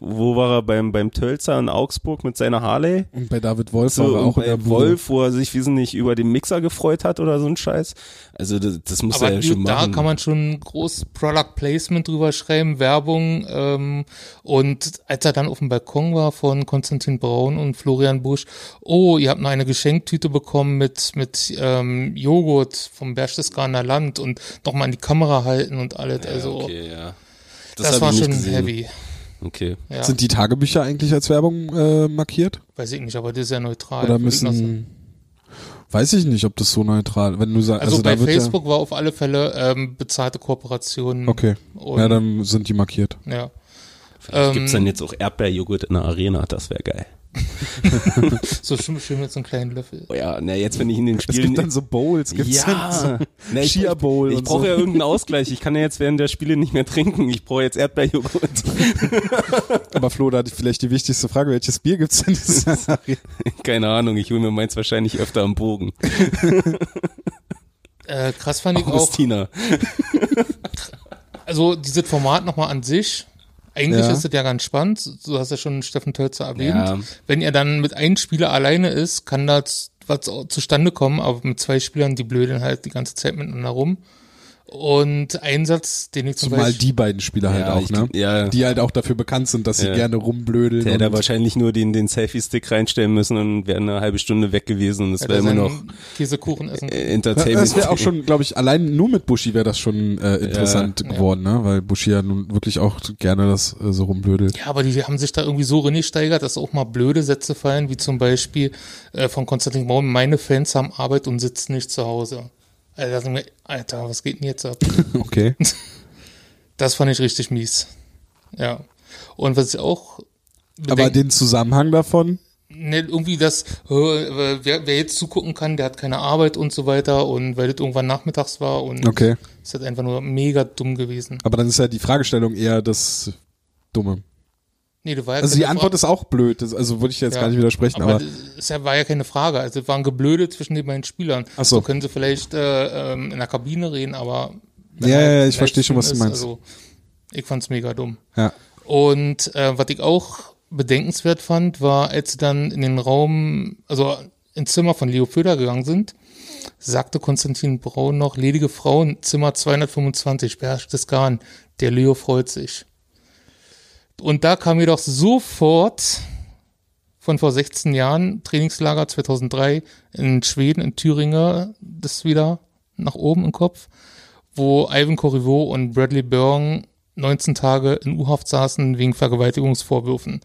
wo war er, beim, beim Tölzer in Augsburg mit seiner Harley? Und bei David Wolf So, war er auch in der bei Bude. Wolf, wo er sich, nicht, über den Mixer gefreut hat oder so ein Scheiß. Also das, das muss aber er ja schon da machen. kann man schon groß Product Placement drüber schreiben, Werbung. Ähm, und als er dann auf dem Balkon war von Konstantin Braun und Florian Busch, oh, ihr habt noch eine Geschenktüte bekommen mit, mit ähm, Joghurt vom Berchtesgadener Land und nochmal an die Kamera halten und alles. also okay, ja. das, hab war schon gesehen. heavy. Okay. Ja, Sind die Tagebücher eigentlich als Werbung äh, markiert? weiß ich nicht, aber das ist ja neutral. Oder müssen. Weiß ich nicht, ob das so neutral. Wenn du sagst, Also, also, bei da wird Facebook war auf alle Fälle ähm, bezahlte Kooperationen. ja. Okay. Und, Ja, dann sind die markiert. ja. Vielleicht Ähm, gibt's dann jetzt auch Erdbeerjoghurt in der Arena, das wäre geil. So schön, schön mit so einem kleinen Löffel. Oh ja, na jetzt, wenn ich in den Es Spielen... gibt dann so Bowls, gibt's ja, so na, ich, Chia Bowl ich und brauche so. ja irgendeinen Ausgleich. Ich kann ja jetzt während der Spiele nicht mehr trinken. Ich brauche jetzt Erdbeerjoghurt. Aber Flo, da hatte ich vielleicht die wichtigste Frage, welches Bier gibt's denn in? Keine Ahnung, ich hole mir meins wahrscheinlich öfter am Bogen. Äh, krass fand ich auch, Augustina. also dieses Format nochmal an sich, eigentlich Ja. ist es ja ganz spannend, du hast ja schon Steffen Tölzer erwähnt. Ja. Wenn er dann mit einem Spieler alleine ist, kann das was zustande kommen, aber mit zwei Spielern, die blödeln halt die ganze Zeit miteinander rum. Und ein Satz, den ich zum Zumal Beispiel, die beiden Spieler halt Ja, auch, ne? ja. Die halt auch dafür bekannt sind, dass sie Ja. gerne rumblödeln. Der hätte wahrscheinlich nur den, den Selfie-Stick reinstellen müssen und wäre eine halbe Stunde weg gewesen und es wäre hätte immer noch Käsekuchen essen. Entertainment. Das wäre auch schon, glaube ich, allein nur mit Buschi wäre das schon äh, interessant Ja. geworden, ne? Weil Buschi ja nun wirklich auch gerne das äh, so rumblödelt. Ja, aber die haben sich da irgendwie so reingesteigert, dass auch mal blöde Sätze fallen, wie zum Beispiel äh, von Konstantin Braun, meine Fans haben Arbeit und sitzen nicht zu Hause. Wir, Alter, was geht denn jetzt ab? Okay. Das fand ich richtig mies. Ja. Und was ich auch Aber den Zusammenhang davon, ne, irgendwie das, äh, wer, wer jetzt zugucken kann, der hat keine Arbeit und so weiter und weil das irgendwann nachmittags war und okay. ist halt einfach nur mega dumm gewesen. Aber dann ist ja die Fragestellung eher das Dumme. Nee, das war ja Also die Antwort Fra- ist auch blöd, das, also würde ich jetzt Ja. gar nicht widersprechen, aber, aber, es war ja keine Frage. Also es waren Geblöde zwischen den beiden Spielern. Ach so. so können sie vielleicht äh, ähm, in der Kabine reden, aber Ja, ja, ja, ich verstehe schon, was du meinst. Ist, also ich fand's mega dumm. ja. Und äh, was ich auch bedenkenswert fand, war, als sie dann in den Raum, also ins Zimmer von Leo Föder gegangen sind, sagte Konstantin Braun noch, ledige Frauen, Zimmer 225, beherrschtes Garn. Der Leo freut sich. Und da kam mir doch sofort von vor 16 Jahren, Trainingslager 2003 in Schweden, in Thüringen, das wieder nach oben im Kopf, wo Ivan Corriveau und Bradley Byrne 19 Tage in U-Haft saßen wegen Vergewaltigungsvorwürfen.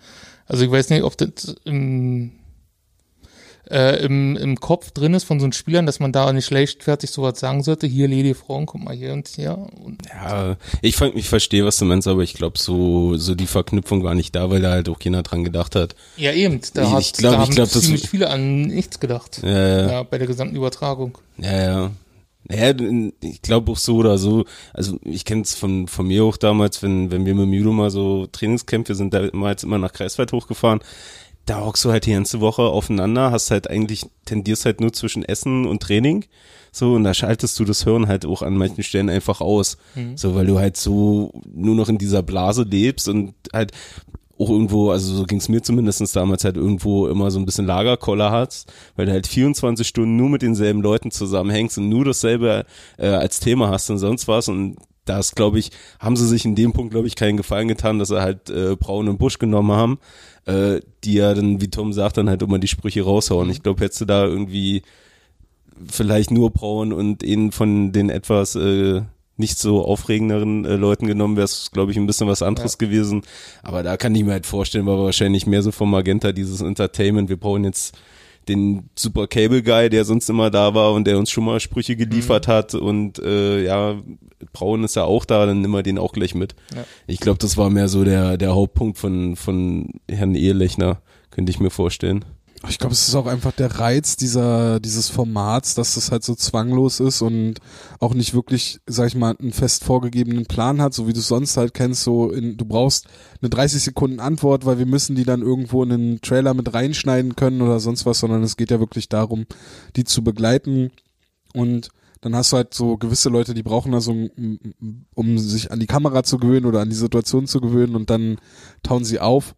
Also ich weiß nicht, ob das im, äh, im, im Kopf drin ist von so einem Spielern, dass man da nicht leichtfertig sowas sagen sollte. Hier, ledige Frauen, guck mal hier und hier. Und Ja, ich, ich verstehe, was du meinst, aber ich glaube, so, so die Verknüpfung war nicht da, weil da halt auch keiner dran gedacht hat. ja, eben. Da, Ich- hat, ich glaub- da ich haben glaub, das- ziemlich viele an nichts gedacht. Ja, ja. Ja, bei der gesamten Übertragung. Ja, ja. Ja, ich glaube auch so oder so. Also ich kenne es von, von mir auch damals, wenn, wenn wir mit Müdo mal so Trainingscamp, wir sind da mal jetzt immer nach Kreiswald hochgefahren, da hockst du halt die ganze Woche aufeinander, hast halt eigentlich, tendierst halt nur zwischen Essen und Training. So, und da schaltest du das Hören halt auch an manchen Stellen einfach aus. So, weil du halt so nur noch in dieser Blase lebst und halt auch irgendwo, also so ging es mir zumindest damals halt irgendwo immer so ein bisschen Lagerkoller hast, weil du halt 24 Stunden nur mit denselben Leuten zusammenhängst und nur dasselbe äh, als Thema hast und sonst was und das, glaube ich, haben sie sich in dem Punkt, glaube ich, keinen Gefallen getan, dass sie halt äh, Braun und Busch genommen haben, äh, die ja dann, wie Tom sagt, dann halt immer die Sprüche raushauen. Ich glaube, hättest du da irgendwie vielleicht nur Braun und einen von den etwas äh, nicht so aufregenderen äh, Leuten genommen, wäre es, glaube ich, ein bisschen was anderes gewesen. Aber da kann ich mir halt vorstellen, war wahrscheinlich mehr so vom Magenta dieses Entertainment. Wir brauchen jetzt den Super Cable Guy, der sonst immer da war und der uns schon mal Sprüche geliefert hat und äh, ja, Braun ist ja auch da, dann nimm wir den auch gleich mit. Ja. Ich glaube, das war mehr so der der Hauptpunkt von von Herrn Ehelechner, könnte ich mir vorstellen. Ich glaube, es ist auch einfach der Reiz dieser, dieses Formats, dass das halt so zwanglos ist und auch nicht wirklich, sag ich mal, einen fest vorgegebenen Plan hat, so wie du es sonst halt kennst, so in, du brauchst eine 30 Sekunden Antwort, weil wir müssen die dann irgendwo in einen Trailer mit reinschneiden können oder sonst was, sondern es geht ja wirklich darum, die zu begleiten. Und dann hast du halt so gewisse Leute, die brauchen da so, um sich an die Kamera zu gewöhnen oder an die Situation zu gewöhnen und dann tauen sie auf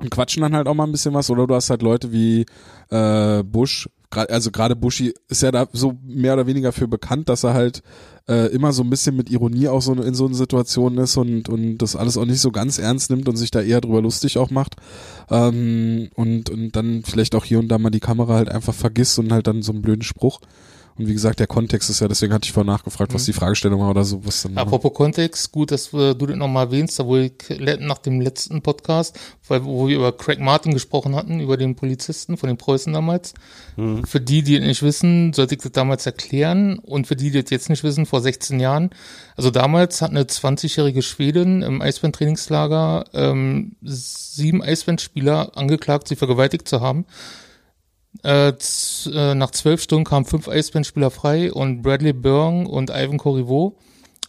und quatschen dann halt auch mal ein bisschen was. Oder du hast halt Leute wie äh, Bush, also gerade Buschi ist ja da so mehr oder weniger für bekannt, dass er halt äh, immer so ein bisschen mit Ironie auch so in so einer Situation ist und, und das alles auch nicht so ganz ernst nimmt und sich da eher drüber lustig auch macht. Ähm, und, und dann vielleicht auch hier und da mal die Kamera halt einfach vergisst und halt dann so einen blöden Spruch. Und wie gesagt, der Kontext ist ja, deswegen hatte ich vorher nachgefragt, was die Fragestellung war oder so, was dann. Apropos Kontext, gut, dass äh, du das nochmal erwähnst, da wo ich nach dem letzten Podcast, weil, wo wir über Craig Martin gesprochen hatten, über den Polizisten von den Preußen damals. Für die, die es nicht wissen, sollte ich das damals erklären. Und für die, die das jetzt nicht wissen, vor 16 Jahren. Also damals hat eine 20-jährige Schwedin im Eisbären-Trainingslager ähm, sieben Eisbären-Spieler angeklagt, sie vergewaltigt zu haben. Äh, äh, nach zwölf Stunden kamen fünf Eisbären-Spieler frei und Bradley Byrne und Ivan Corriveau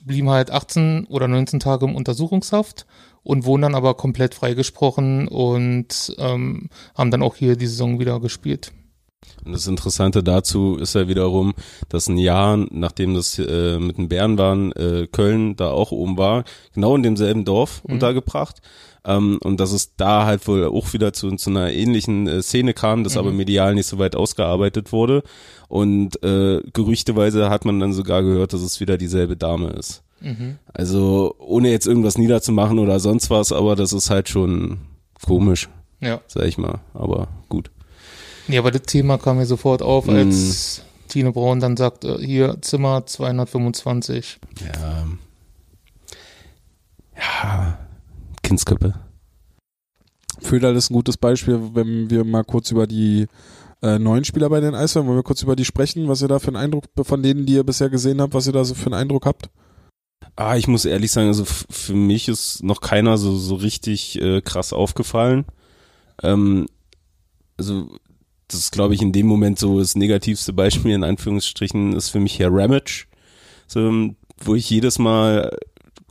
blieben halt 18 oder 19 Tage im Untersuchungshaft und wurden dann aber komplett freigesprochen und ähm, haben dann auch hier die Saison wieder gespielt. Und das Interessante dazu ist ja wiederum, dass ein Jahr, nachdem das äh, mit den Bären waren, äh, Köln da auch oben war, genau in demselben Dorf Mhm. untergebracht. Ähm, und dass es da halt wohl auch wieder zu, zu einer ähnlichen äh, Szene kam, das Mhm. aber medial nicht so weit ausgearbeitet wurde. Und äh, gerüchteweise hat man dann sogar gehört, dass es wieder dieselbe Dame ist. Mhm. Also ohne jetzt irgendwas niederzumachen oder sonst was, aber das ist halt schon komisch, Ja. sag ich mal. Aber gut. Ja, aber das Thema kam mir sofort auf, als Tine Braun dann sagt, äh, hier Zimmer 225. Ja. Ja. Kindsköppe. Föderl ist ein gutes Beispiel, wenn wir mal kurz über die äh, neuen Spieler bei den Eisbären, wollen wir kurz über die sprechen, was ihr da für einen Eindruck, von denen, die ihr bisher gesehen habt, was ihr da so für einen Eindruck habt? Ah, ich muss ehrlich sagen, also für mich ist noch keiner so, so richtig äh, krass aufgefallen. Ähm, also, das ist, glaube ich, in dem Moment so das negativste Beispiel, in Anführungsstrichen, ist für mich Herr Ramage. So, wo ich jedes Mal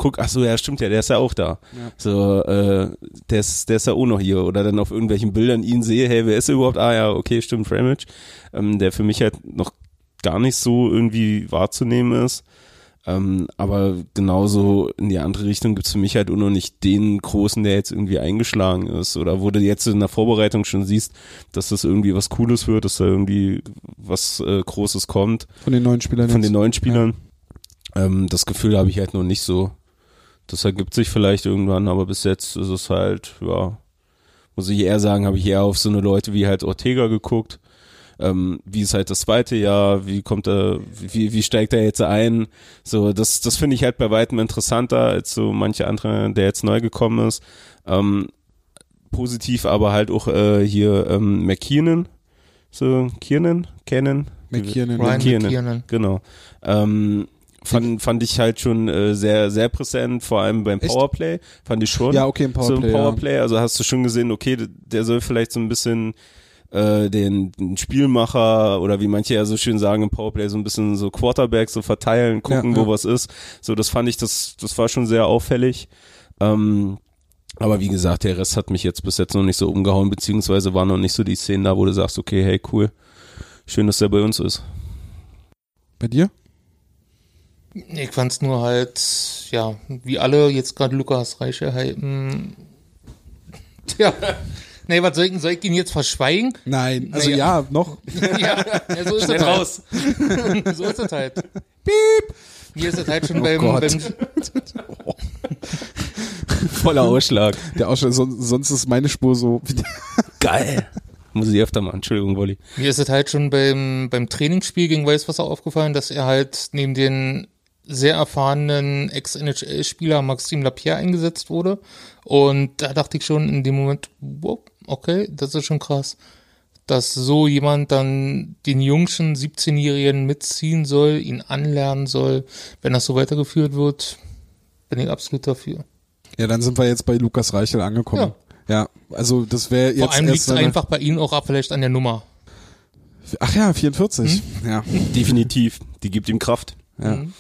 guck, ach so, ja, stimmt ja, der ist ja auch da. Ja. So, äh, der ist, der ist ja auch noch hier. Oder dann auf irgendwelchen Bildern ihn sehe, hey, wer ist er überhaupt? Ah ja, okay, stimmt, Ramage. Ähm, der für mich halt noch gar nicht so irgendwie wahrzunehmen ist. Ähm, aber genauso in die andere Richtung gibt's für mich halt auch noch nicht den Großen, der jetzt irgendwie eingeschlagen ist. Oder wo du jetzt in der Vorbereitung schon siehst, dass das irgendwie was Cooles wird, dass da irgendwie was äh, Großes kommt Von den neuen Spielern von jetzt? den neuen Spielern. Ähm, das Gefühl habe ich halt noch nicht so. Das ergibt sich vielleicht irgendwann, aber bis jetzt ist es halt, ja, muss ich eher sagen, habe ich eher auf so eine Leute wie halt Ortega geguckt. Ähm, wie ist halt das zweite Jahr, wie kommt er, wie, wie steigt er jetzt ein? So, das, das finde ich halt bei weitem interessanter als so manche andere, der jetzt neu gekommen ist. Ähm, positiv aber halt auch äh, hier ähm, McKiernan, so Kiernan, Cannon, McKiernan. Ryan McKiernan. McKiernan. Genau. Ähm, fand, fand ich halt schon äh, sehr, sehr präsent, vor allem beim? Powerplay, fand ich schon. Ja, okay, im so Powerplay. im Powerplay, also hast du schon gesehen, okay, der soll vielleicht so ein bisschen äh, den, den Spielmacher oder wie manche ja so schön sagen im Powerplay so ein bisschen so Quarterback so verteilen, gucken, Ja, wo ja. was ist. So, das fand ich, das, das war schon sehr auffällig. Ähm, aber wie gesagt, der Rest hat mich jetzt bis jetzt noch nicht so umgehauen, beziehungsweise waren noch nicht so die Szenen da, wo du sagst, okay, hey, cool, schön, dass der bei uns ist. Ja. Bei dir? Ich fand's nur halt, ja, wie alle jetzt gerade Lukas Reiche hypen. Tja, nee, was soll ich, soll ich ihn jetzt verschweigen? Nein, also Naja. ja, noch. ja, ja, so ist Schnell es halt. raus. so ist es halt. Piep! Mir ist es halt schon beim, Gott. beim, Voller Ausschlag. Der Ausschlag, son, sonst ist meine Spur so. Geil. Muss ich öfter machen. Entschuldigung, Wolli. Mir ist es halt schon beim, beim Trainingsspiel gegen Weißwasser aufgefallen, dass er halt neben den sehr erfahrenen Ex-NHL-Spieler Maxime Lapierre eingesetzt wurde. Und da dachte ich schon in dem Moment, wow, okay, das ist schon krass. Dass so jemand dann den jungschen 17-Jährigen mitziehen soll, ihn anlernen soll. Wenn das so weitergeführt wird, bin ich absolut dafür. Ja, dann sind wir jetzt bei Lukas Reichel angekommen. Ja, also das wäre jetzt Vor allem liegt es einfach bei Ihnen auch ab, vielleicht an der Nummer. Ach ja, 44. Ja. Definitiv. Die gibt ihm Kraft. ja. Mhm.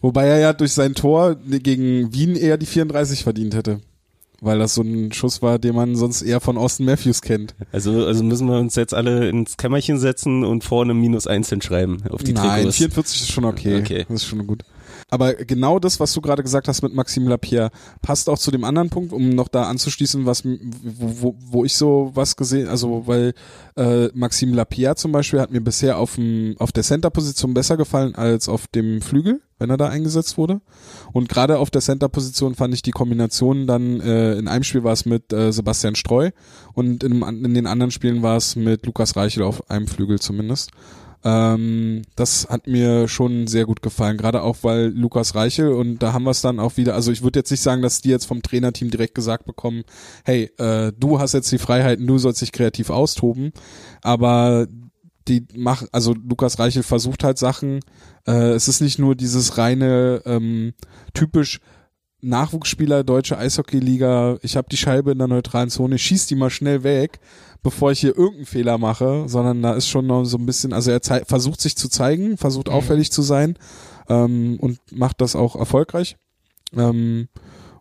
Wobei er ja durch sein Tor gegen Wien eher die 34 verdient hätte. Weil das so ein Schuss war, den man sonst eher von Austin Matthews kennt. Also, also müssen wir uns jetzt alle ins Kämmerchen setzen und vorne minus eins hinschreiben auf die Nein, Trikots. 44 ist schon okay. Okay. Das ist schon gut. Aber genau das, was du gerade gesagt hast mit Maxime Lapierre, passt auch zu dem anderen Punkt, um noch da anzuschließen, was wo, wo, wo ich so was gesehen, also weil äh, Maxime Lapierre zum Beispiel hat mir bisher auf dem auf der Center-Position besser gefallen als auf dem Flügel, wenn er da eingesetzt wurde. Und gerade auf der Center-Position fand ich die Kombination dann äh, in einem Spiel war es mit äh, Sebastian Streu und in, in den anderen Spielen war es mit Lukas Reichel auf einem Flügel zumindest. Ähm, das hat mir schon sehr gut gefallen, gerade auch weil Lukas Reichel und da haben wir es dann auch wieder, also ich würde jetzt nicht sagen, dass die jetzt vom Trainerteam direkt gesagt bekommen, hey, äh, du hast jetzt die Freiheiten, du sollst dich kreativ austoben, aber die machen, also Lukas Reichel versucht halt Sachen, äh, es ist nicht nur dieses reine, ähm, typisch Nachwuchsspieler, deutsche Eishockeyliga, ich habe die Scheibe in der neutralen Zone, schieß die mal schnell weg, bevor ich hier irgendeinen Fehler mache, sondern da ist schon noch so ein bisschen, also er versucht sich zu zeigen, versucht Mhm. auffällig zu sein ähm, und macht das auch erfolgreich. Ähm,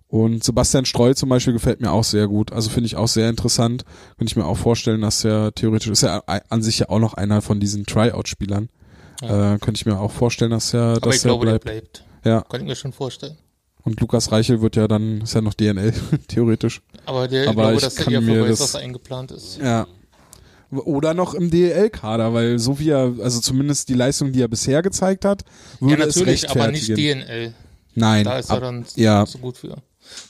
Und Sebastian Streu zum Beispiel gefällt mir auch sehr gut. Also finde ich auch sehr interessant. Könnte ich mir auch vorstellen, dass er theoretisch ist er an sich ja auch noch einer von diesen Tryout-Spielern. Ja. Äh, könnte ich mir auch vorstellen, dass er, Aber dass ich glaube, er der bleibt. bleibt. Ja. Kann ich mir schon vorstellen. Und Lukas Reichel wird ja dann, ist ja noch DNL, theoretisch. Aber der, ich Aber glaube, ich dass er kann eher mir für das- Weißwasser eingeplant ist. Ja. Oder noch im DEL-Kader, weil so wie er, also zumindest die Leistung, die er bisher gezeigt hat, Ja, würde es natürlich, aber nicht rechtfertigen. DNL. Nein. Da ist er ab- dann ja. so gut für.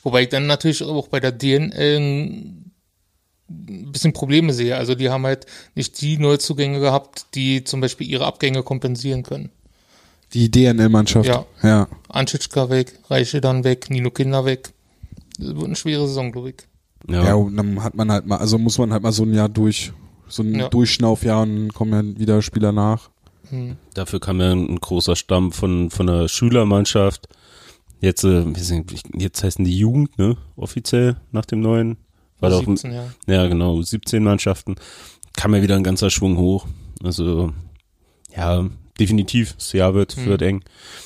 Wobei ich dann natürlich auch bei der DNL ein bisschen Probleme sehe. Also die haben halt nicht die Neuzugänge gehabt, die zum Beispiel ihre Abgänge kompensieren können. Die DNL-Mannschaft. Ja. ja. Anschitschka weg, Reiche dann weg, Nino Kinder weg. Das wird eine schwere Saison, glaube ich. Ja. Ja, und dann hat man halt mal, also muss man halt mal so ein Jahr durch, so ein Ja. Durchschnaufjahr und dann kommen ja wieder Spieler nach. Hm. Dafür kam ja ein großer Stamm von, von der Schülermannschaft. Jetzt, äh, jetzt heißen die Jugend, ne? Offiziell nach dem neuen. War doch, 17, ja. ja genau, 17 Mannschaften. Kam ja wieder ein ganzer Schwung hoch. Also, ja, definitiv. Das Jahr wird, Hm. wird eng.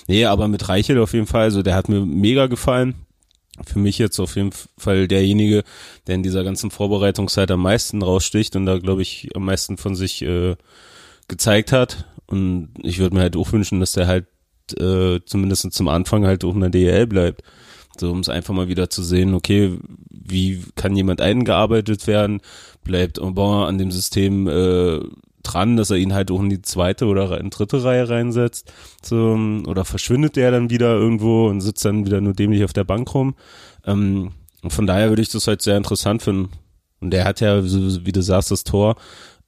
Nee, aber mit Reichel auf jeden Fall, also der hat mir mega gefallen. Für mich jetzt auf jeden Fall derjenige, der in dieser ganzen Vorbereitungszeit am meisten raussticht und da, glaube ich, am meisten von sich äh, gezeigt hat. Und ich würde mir halt auch wünschen, dass der halt äh, zumindest zum Anfang halt auch in der DEL bleibt. So, um es einfach mal wieder zu sehen, okay, wie kann jemand eingearbeitet werden? Bleibt Aubin an dem System äh, dran, dass er ihn halt auch in die zweite oder in dritte Reihe reinsetzt? So, oder verschwindet der dann wieder irgendwo und sitzt dann wieder nur dämlich auf der Bank rum? Ähm, von daher würde ich das halt sehr interessant finden. Und der hat ja, wie du sagst, das Tor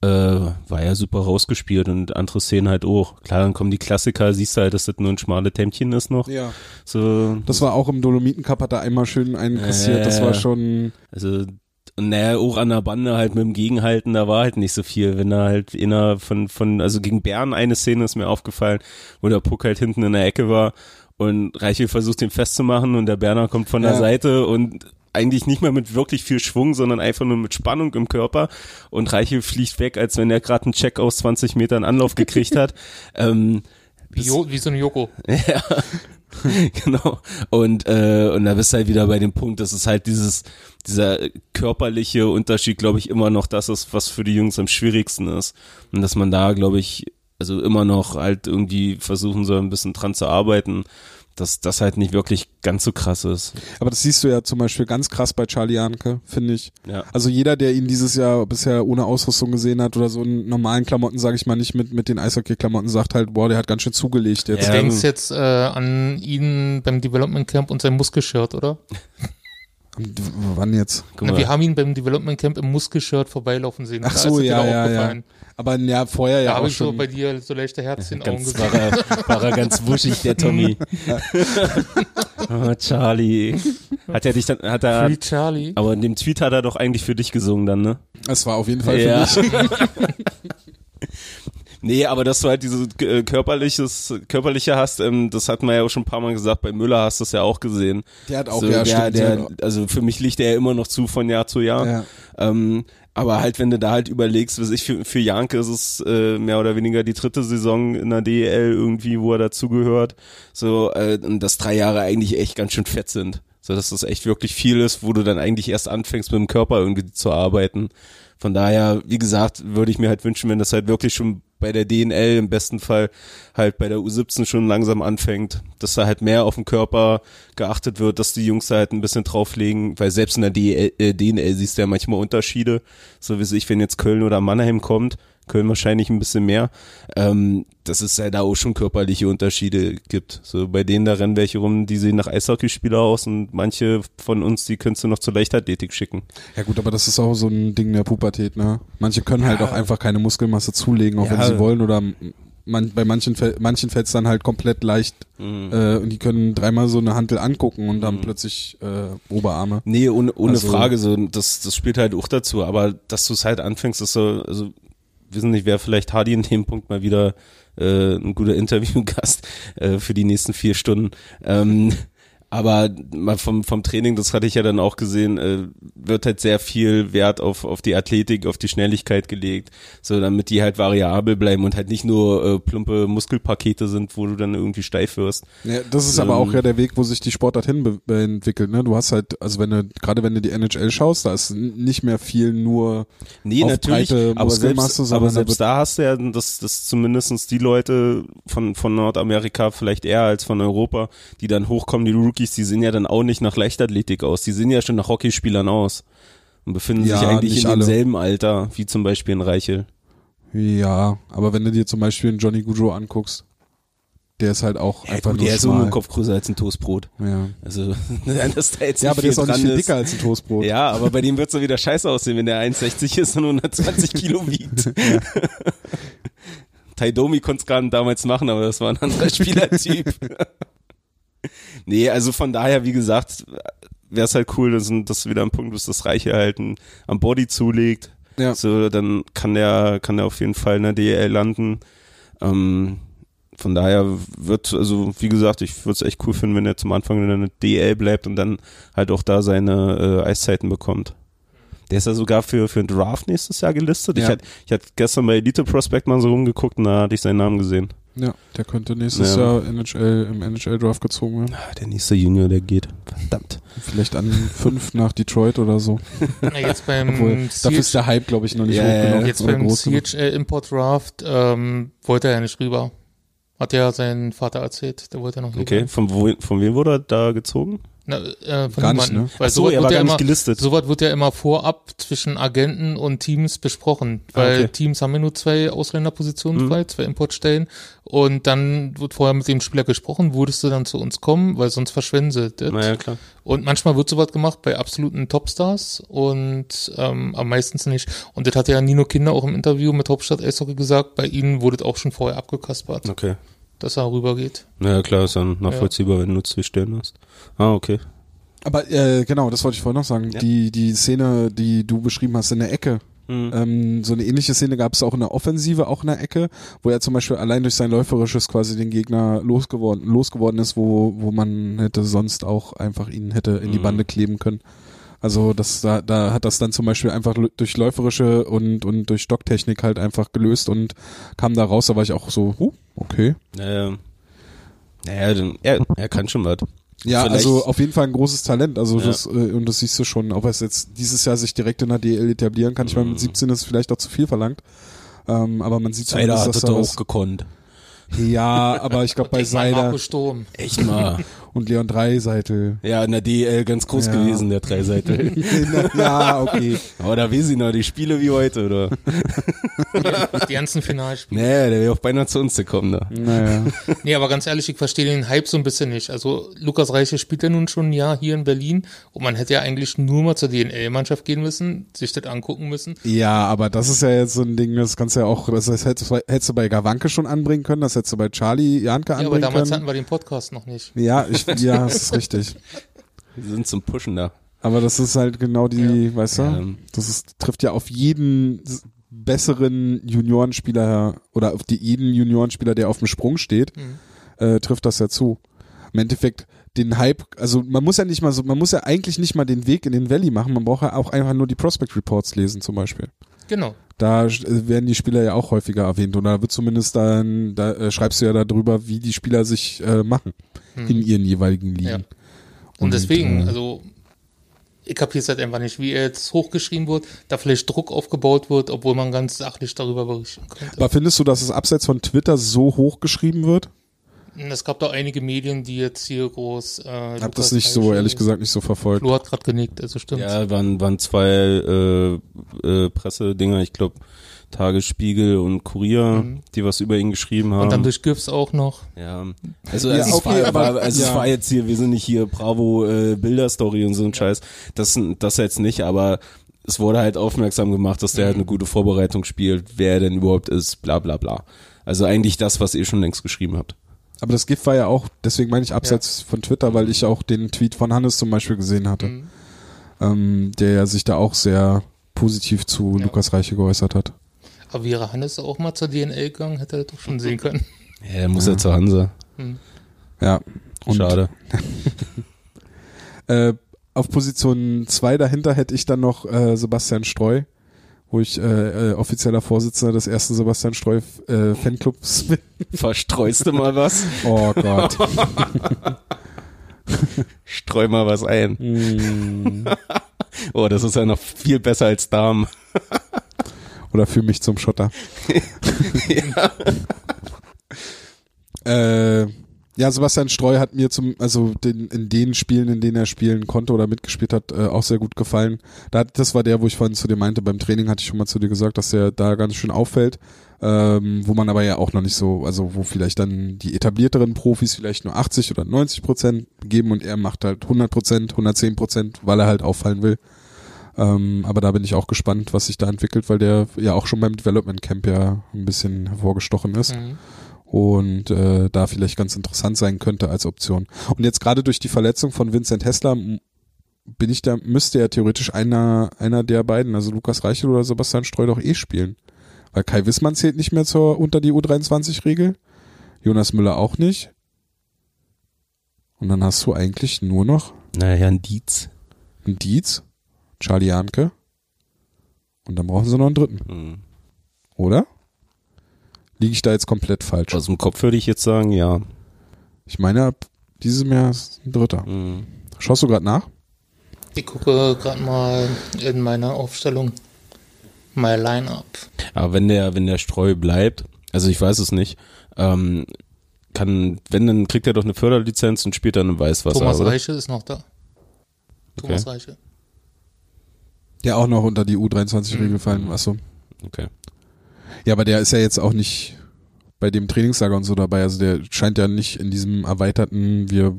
äh, war ja super rausgespielt und andere Szenen halt auch. Klar, dann kommen die Klassiker, siehst du halt, dass das nur ein schmale Tempchen ist noch. Ja. So, Das war auch im Dolomiten-Cup, hat er einmal schön einen kassiert. Das war Äh. schon, also und naja, auch an der Bande halt mit dem Gegenhalten, da war halt nicht so viel. Wenn da halt einer von, von, also gegen Bern eine Szene ist mir aufgefallen, wo der Puck halt hinten in der Ecke war und Reichel versucht ihn festzumachen und der Berner kommt von der Ja. Seite und eigentlich nicht mehr mit wirklich viel Schwung, sondern einfach nur mit Spannung im Körper und Reichel fliegt weg, als wenn er gerade einen Check aus 20 Metern Anlauf gekriegt hat. ähm, Wie, wie so ein Joko. ja, genau. Und, äh, und da bist du halt wieder bei dem Punkt, dass es halt dieses, dieser körperliche Unterschied, glaube ich, immer noch das ist, was für die Jungs am schwierigsten ist. Und dass man da, glaube ich, also immer noch halt irgendwie versuchen soll, ein bisschen dran zu arbeiten, dass das halt nicht wirklich ganz so krass ist. aber das siehst du ja zum Beispiel ganz krass bei Charlie Janke, finde ich. Ja. Also jeder, der ihn dieses Jahr bisher ohne Ausrüstung gesehen hat oder so in normalen Klamotten, sage ich mal nicht mit, mit den Eishockey-Klamotten, sagt halt, boah, der hat ganz schön zugelegt jetzt. Du Ja. denkst jetzt äh, an ihn beim Development Camp und sein Muskelshirt, oder? Wann jetzt? Na, wir haben ihn beim Development Camp im Muskelshirt vorbeilaufen sehen. Ach Da so, ja, ja, ja. Aber ja, vorher Da ja habe auch ich so schon. bei dir so leichte Herzchen in den Augen Ganz gesehen. war er, war er ganz wuschig, der Tommy. oh, Charlie. Hat er dich dann, hat er, Free Charlie. aber in dem Tweet hat er doch eigentlich für dich gesungen dann, ne? Es war auf jeden Fall Ja. für mich. Nee, aber dass du halt dieses äh, körperliches, körperliche hast, ähm, das hat man ja auch schon ein paar Mal gesagt, bei Müller hast du es ja auch gesehen. Der hat auch, so, ja, der, der, also für mich liegt er ja immer noch zu von Jahr zu Jahr. Ja. Ähm, aber halt, wenn du da halt überlegst, was ich für, für Janke ist es äh, mehr oder weniger die dritte Saison in der DEL irgendwie, wo er dazugehört. So, äh, und dass drei Jahre eigentlich echt ganz schön fett sind. So, dass das echt wirklich viel ist, wo du dann eigentlich erst anfängst mit dem Körper irgendwie zu arbeiten. Von daher, wie gesagt, würde ich mir halt wünschen, wenn das halt wirklich schon bei der DNL im besten Fall halt bei der U17 schon langsam anfängt, dass da halt mehr auf den Körper geachtet wird, dass die Jungs da halt ein bisschen drauflegen, weil selbst in der DL, äh, DNL siehst du ja manchmal Unterschiede, so wie sich, wenn jetzt Köln oder Mannheim kommt, Köln wahrscheinlich ein bisschen mehr, ähm, dass es ja da auch schon körperliche Unterschiede gibt. So bei denen da rennen welche rum, die sehen nach Eishockeyspieler aus und manche von uns, die könntest du noch zur Leichtathletik schicken. ja gut, aber das ist auch so ein Ding der Pubertät, ne? Manche können halt auch einfach keine Muskelmasse zulegen, auch wenn Ja. sie wollen oder man, bei manchen, manchen fällt es dann halt komplett leicht Mhm. äh, und die können dreimal so eine Hantel angucken und dann Mhm. plötzlich äh, Oberarme. Nee, ohne, ohne Also- Frage, so, das, das spielt halt auch dazu, aber dass du es halt anfängst, ist so, also, wissen nicht, wäre vielleicht Hardy in dem Punkt mal wieder äh, ein guter Interviewgast äh, für die nächsten vier Stunden. Ähm, Aber mal vom, vom Training, das hatte ich ja dann auch gesehen, äh, wird halt sehr viel Wert auf, auf die Athletik, auf die Schnelligkeit gelegt, so damit die halt variabel bleiben und halt nicht nur äh, plumpe Muskelpakete sind, wo du dann irgendwie steif wirst. Ja, das ist aber Ähm. auch ja der Weg, wo sich die Sportart hin entwickelt. Ne? Du hast halt, also wenn du, gerade wenn du die NHL schaust, da ist nicht mehr viel nur Nee, auf natürlich, breite aber selbst, aber da selbst da hast du ja, dass, dass zumindestens die Leute von, von Nordamerika vielleicht eher als von Europa, die dann hochkommen, die Rookies, die sehen ja dann auch nicht nach Leichtathletik aus, die sehen ja schon nach Hockeyspielern aus und befinden Ja, sich eigentlich in alle. demselben Alter, wie zum Beispiel in Reichel. Ja, aber wenn du dir zum Beispiel einen Johnny Goudreau anguckst, der ist halt auch Ja, einfach du, nur der ist so schmal. einen Kopf größer als ein Toastbrot. Ja. Also, dass da jetzt ja, aber der ist auch nicht viel dicker als ein Toastbrot. Ja, aber bei dem wird's doch wieder scheiße aussehen, wenn der 1,60 ist und 120 Kilo wiegt. Taidomi konnte es gerade damals machen, aber das war ein anderer Spielertyp. Nee, also von daher, wie gesagt, wäre es halt cool, dass, dass wieder am Punkt bist, das Reiche halt ein- am Body zulegt. Ja. So, dann kann der, kann der auf jeden Fall in der DL landen. Ähm, von daher wird, also wie gesagt, ich würde es echt cool finden, wenn er zum Anfang in der DL bleibt und dann halt auch da seine äh, Eiszeiten bekommt. Der ist ja sogar für, für einen Draft nächstes Jahr gelistet. Ich Ja. hatte ich hatte gestern bei Elite Prospect mal so rumgeguckt und da hatte ich seinen Namen gesehen. Ja, der könnte nächstes Ja. Jahr NHL, im NHL-Draft gezogen werden. Ah, der nächste Junior, der geht. Verdammt. Vielleicht an fünf nach Detroit oder so. Jetzt beim Obwohl, dafür ist der Hype, glaube ich, noch nicht Ja, hoch ja, genug. jetzt beim groß genug. CHL Import Draft ähm, wollte er ja nicht rüber. Hat ja sein Vater erzählt, der wollte noch rüber. Okay, von, wo, von wem wurde er da gezogen? Na, äh, von Gar nicht, ne? Weil so, er war wird ja gar nicht immer, gelistet. sowas wird ja immer vorab zwischen Agenten und Teams besprochen, weil Ah, okay. Teams haben ja nur zwei Ausländerpositionen Mhm. frei, zwei Importstellen und dann wird vorher mit dem Spieler gesprochen, würdest du dann zu uns kommen, weil sonst verschwenden sie das. Naja, klar. Und manchmal wird sowas gemacht bei absoluten Topstars und ähm, am meistens nicht. Und das hat ja Nino Kinder auch im Interview mit Hauptstadt Eishockey gesagt, bei ihnen wurde das auch schon vorher abgekaspert, Okay. Dass er rübergeht. Naja, klar, ist dann nachvollziehbar, wenn du zwei Stellen hast. Ah, okay. Aber äh, genau, das wollte ich vorhin noch sagen. Ja. Die, die Szene, die du beschrieben hast in der Ecke, Mhm. ähm, so eine ähnliche Szene gab es auch in der Offensive, auch in der Ecke, wo er zum Beispiel allein durch sein Läuferisches quasi den Gegner losgeworden, losgeworden ist, wo, wo man hätte sonst auch einfach ihn hätte in die Mhm. Bande kleben können. Also das, da, da hat das dann zum Beispiel einfach durch läuferische und, und durch Stocktechnik halt einfach gelöst und kam da raus, da war ich auch so, huh, okay. Naja, naja dann, er, er kann schon was. Ja, Vielleicht- also auf jeden Fall ein großes Talent. Also Ja. das, äh, und das siehst du schon, ob er es jetzt dieses Jahr sich direkt in der DL etablieren kann. Ich meine, Mhm. mit 17 ist vielleicht auch zu viel verlangt. Ähm, aber man sieht Seider zumindest, hat dass das was, auch gekonnt. Ja, aber ich glaube bei Seider. Echt mal. und Leon Dreiseitel. ja, in der DL ganz groß Ja. gewesen, der Dreiseitel. ja, okay. Aber da weiß ich noch, die Spiele wie heute, oder? Die ganzen Finalspiele. Nee, der wäre auch beinahe zu uns gekommen da. Naja. Nee, aber ganz ehrlich, ich verstehe den Hype so ein bisschen nicht. Also Lukas Reiche spielt ja nun schon ein Jahr hier in Berlin und man hätte ja eigentlich nur mal zur DNL-Mannschaft gehen müssen, sich das angucken müssen. Ja, aber das ist ja jetzt so ein Ding, das kannst du ja auch, das hättest, du- hättest du bei Gawanke schon anbringen können, das hättest du bei Charlie Janke Ja, aber anbringen damals können. hatten wir den Podcast noch nicht. Ja, ich, ja, das ist richtig. Wir sind zum Pushen da. Aber das ist halt genau die, weißt du, Ja. das ist, trifft ja auf jeden besseren Juniorenspieler oder auf die, jeden Juniorenspieler, der auf dem Sprung steht, Mhm. äh, trifft das ja zu. Im Endeffekt den Hype, also man muss ja nicht mal so, man muss ja eigentlich nicht mal den Weg in den Valley machen, man braucht ja auch einfach nur die Prospect Reports lesen zum Beispiel. Genau. Da äh, werden die Spieler ja auch häufiger erwähnt und da wird zumindest dann, da äh, schreibst du ja darüber, wie die Spieler sich äh, machen in ihren jeweiligen Ligen. Ja. Und, deswegen, äh, also ich kapiere es halt einfach nicht, wie er jetzt hochgeschrieben wird, da vielleicht Druck aufgebaut wird, obwohl man ganz sachlich darüber berichten könnte. Aber findest du, dass es abseits von Twitter so hoch geschrieben wird? Es gab da einige Medien, die jetzt hier groß. Äh, Hab Lukas das nicht so, ehrlich gesagt, nicht so verfolgt. Flo hat gerade genickt, also stimmt. Ja, waren, waren zwei äh, äh, Pressedinger, ich glaube Tagesspiegel und Kurier, die was über ihn geschrieben haben. Und dann durch GIFs auch noch. Ja, also, Ja, also, okay, es, war, aber- also ja. es war jetzt hier, wir sind nicht hier Bravo äh, Bilderstory und so ein Scheiß. Das, das jetzt nicht, aber es wurde halt aufmerksam gemacht, dass der halt eine gute Vorbereitung spielt, wer er denn überhaupt ist, bla bla bla. Also eigentlich das, was ihr schon längst geschrieben habt. Aber das GIF war ja auch, deswegen meine ich abseits von Twitter, weil ich auch den Tweet von Hannes zum Beispiel gesehen hatte, Mhm. ähm, der ja sich da auch sehr positiv zu Ja. Lukas Reiche geäußert hat. Aber wäre Hannes auch mal zur DNL gegangen, hätte er das doch schon sehen können. Ja, der muss ja, zur Hansa. Ja. Und Schade. Äh, auf Position 2 dahinter hätte ich dann noch äh, Sebastian Streu, wo ich äh, äh, offizieller Vorsitzender des ersten Sebastian Streu äh, Fanclubs bin. Verstreust du mal was? Oh Gott. Streu mal was ein. Mm. Oh, das ist ja noch viel besser als Darm. Oder für mich zum Schotter. äh, ja, Sebastian Streu hat mir zum, also den, in den Spielen, in denen er spielen konnte oder mitgespielt hat, äh, auch sehr gut gefallen. Da, das war der, wo ich vorhin zu dir meinte, beim Training hatte ich schon mal zu dir gesagt, dass der da ganz schön auffällt. Ähm, wo man aber ja auch noch nicht so, also wo vielleicht dann die etablierteren Profis vielleicht nur 80 oder 90 Prozent geben und er macht halt 100 Prozent, 110 Prozent, weil er halt auffallen will. Ähm, aber da bin ich auch gespannt, was sich da entwickelt, weil der ja auch schon beim Development Camp ja ein bisschen hervorgestochen ist Mhm. Und äh, da vielleicht ganz interessant sein könnte als Option. Und jetzt gerade durch die Verletzung von Vincent Hessler bin ich da, müsste ja theoretisch einer, einer der beiden, also Lukas Reichel oder Sebastian Streu doch eh spielen. Weil Kai Wissmann zählt nicht mehr zur, unter die U23-Regel. Jonas Müller auch nicht. Und dann hast du eigentlich nur noch Naja, ein Dietz. einen Dietz, Charlie Janke. Und dann brauchen sie noch einen dritten, Hm. oder? Liege ich da jetzt komplett falsch? Aus dem Kopf würde ich jetzt sagen, ja. Ich meine, ab diesem Jahr ist ein dritter. Hm. Schaust du gerade nach? Ich gucke gerade mal in meiner Aufstellung. My Lineup. Aber wenn der, wenn der Streu bleibt, also ich weiß es nicht, ähm, kann, wenn, dann kriegt er doch eine Förderlizenz und spielt dann im Weißwasser, Thomas oder? Reiche ist noch da. Thomas Reiche. Der auch noch unter die U23-Regel Mhm. fallen. Achso. Okay. Ja, aber der ist ja jetzt auch nicht bei dem Trainingslager und so dabei. Also der scheint ja nicht in diesem erweiterten, wir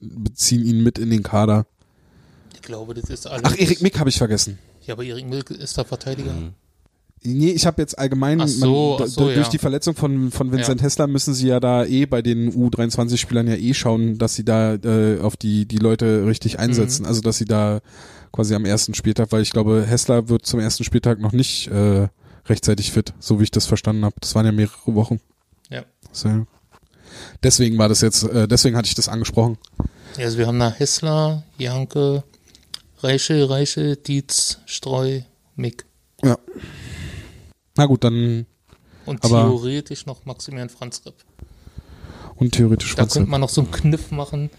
beziehen ihn mit in den Kader. Ich glaube, das ist alles. Ach, Erik Mick habe ich vergessen. Ja, aber Erik Milk ist der Verteidiger. Hm. Nee, ich habe jetzt allgemein, Ach so, ach so, durch ja. die Verletzung von, von Vincent Ja. Hessler müssen sie ja da eh bei den U23-Spielern ja eh schauen, dass sie da äh, auf die, die Leute richtig einsetzen. Mhm. Also, dass sie da quasi am ersten Spieltag, weil ich glaube, Hessler wird zum ersten Spieltag noch nicht äh, rechtzeitig fit, so wie ich das verstanden habe. Das waren ja mehrere Wochen. Ja. So. Deswegen war das jetzt, äh, deswegen hatte ich das angesprochen. Also wir haben da Hessler, Janke, Reiche, Reiche, Dietz, Streu, Mick. Ja. Na gut, dann Und theoretisch noch Maximilian Franz Ripp. und theoretisch Da Franz könnte man noch so einen Kniff machen,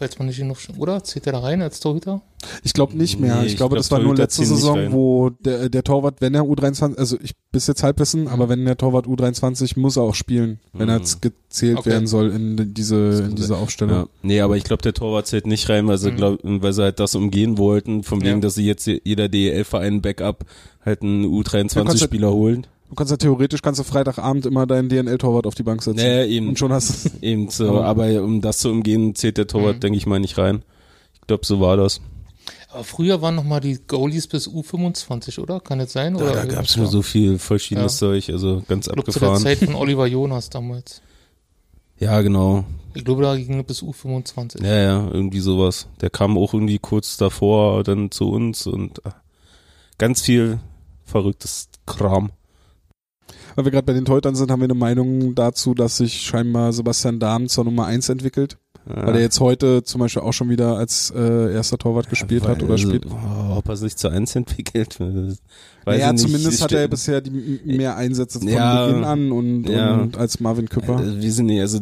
falls man nicht genug, oder? Zählt der da rein als Torhüter? Ich glaube nicht mehr. Nee, ich, ich glaube, glaub, das war nur letzte Saison, wo der, der Torwart, wenn er U23, also ich bis jetzt Halbwissen, aber wenn der Torwart U23 muss er auch spielen, wenn er Mhm. jetzt gezählt Okay. werden soll in diese, in diese Aufstellung. Ja. Nee, aber ich glaube, der Torwart zählt nicht rein, weil sie, Mhm. glaub, weil sie halt das umgehen wollten, von wegen, Ja. dass sie jetzt jeder DEL-Verein Backup halt einen Ja, kannst U23-Spieler holen. Du kannst ja theoretisch, kannst du Freitagabend immer deinen DNL-Torwart auf die Bank setzen. Nee, eben. Und schon hast du Eben so, Aber- aber um das zu umgehen, zählt der Torwart, Mhm. denke ich mal, nicht rein. Ich glaube, so war das. Aber früher waren noch mal die Goalies bis U25, oder? Kann das sein? Da, oder da gab es nur so viel verschiedenes Ja. Zeug, also ganz Ich glaube, zu der abgefahren. Zeit von Oliver Jonas damals. Ja, genau. Ich glaube, da ging es bis U25. Ja, ja, irgendwie sowas. Der kam auch irgendwie kurz davor dann zu uns und ah, ganz viel verrücktes Kram. Weil wir gerade bei den Torhütern sind, haben wir eine Meinung dazu, dass sich scheinbar Sebastian Dahm zur Nummer 1 entwickelt. Ja. Weil er jetzt heute zum Beispiel auch schon wieder als äh, erster Torwart gespielt hat oder spielt. oh, ob er sich zu eins entwickelt, weiß ja, ich nicht. zumindest Ich hat er bisher die mehr Einsätze von Ja. Beginn an und, Ja. und als Marvin Küpper. Äh, wir sind nicht, also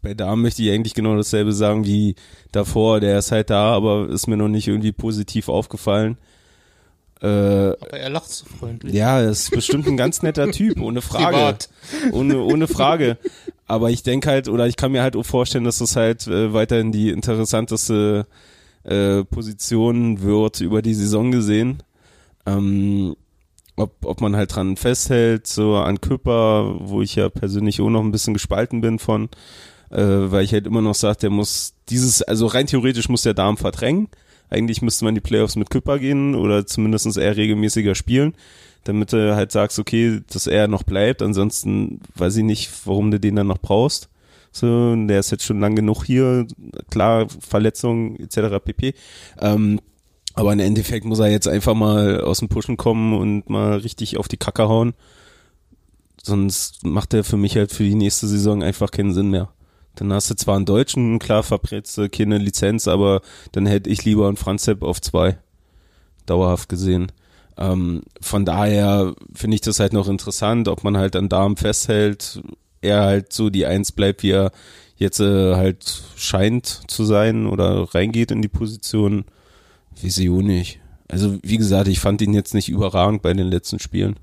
bei Damen möchte ich eigentlich genau dasselbe sagen wie davor. Der ist halt da, aber ist mir noch nicht irgendwie positiv aufgefallen. Äh, Aber er lacht so freundlich. ja, er ist bestimmt ein ganz netter Typ, ohne Frage. Ohne, ohne Frage. Aber ich denke halt, oder ich kann mir halt auch vorstellen, dass das halt äh, weiterhin die interessanteste äh, Position wird über die Saison gesehen. Ähm, ob, ob man halt dran festhält, so an Küpper, wo ich ja persönlich auch noch ein bisschen gespalten bin von, äh, weil ich halt immer noch sage, der muss dieses, also rein theoretisch muss der Darm verdrängen. Eigentlich müsste man die Playoffs mit Küpper gehen oder zumindest eher regelmäßiger spielen, damit du halt sagst, okay, dass er noch bleibt. Ansonsten weiß ich nicht, warum du den dann noch brauchst. So, der ist jetzt schon lang genug hier, klar, Verletzungen etc. pp. Ähm, aber im Endeffekt muss er jetzt einfach mal aus dem Pushen kommen und mal richtig auf die Kacke hauen. Sonst macht er für mich halt für die nächste Saison einfach keinen Sinn mehr. Dann hast du zwar einen Deutschen, klar verprätst keine Lizenz, aber dann hätte ich lieber einen Franz Sepp auf zwei. Dauerhaft gesehen. Ähm, von daher finde ich das halt noch interessant, ob man halt an Darm festhält, er halt so die Eins bleibt, wie er jetzt äh, halt scheint zu sein oder reingeht in die Position. Auch nicht. Also wie gesagt, ich fand ihn jetzt nicht überragend bei den letzten Spielen.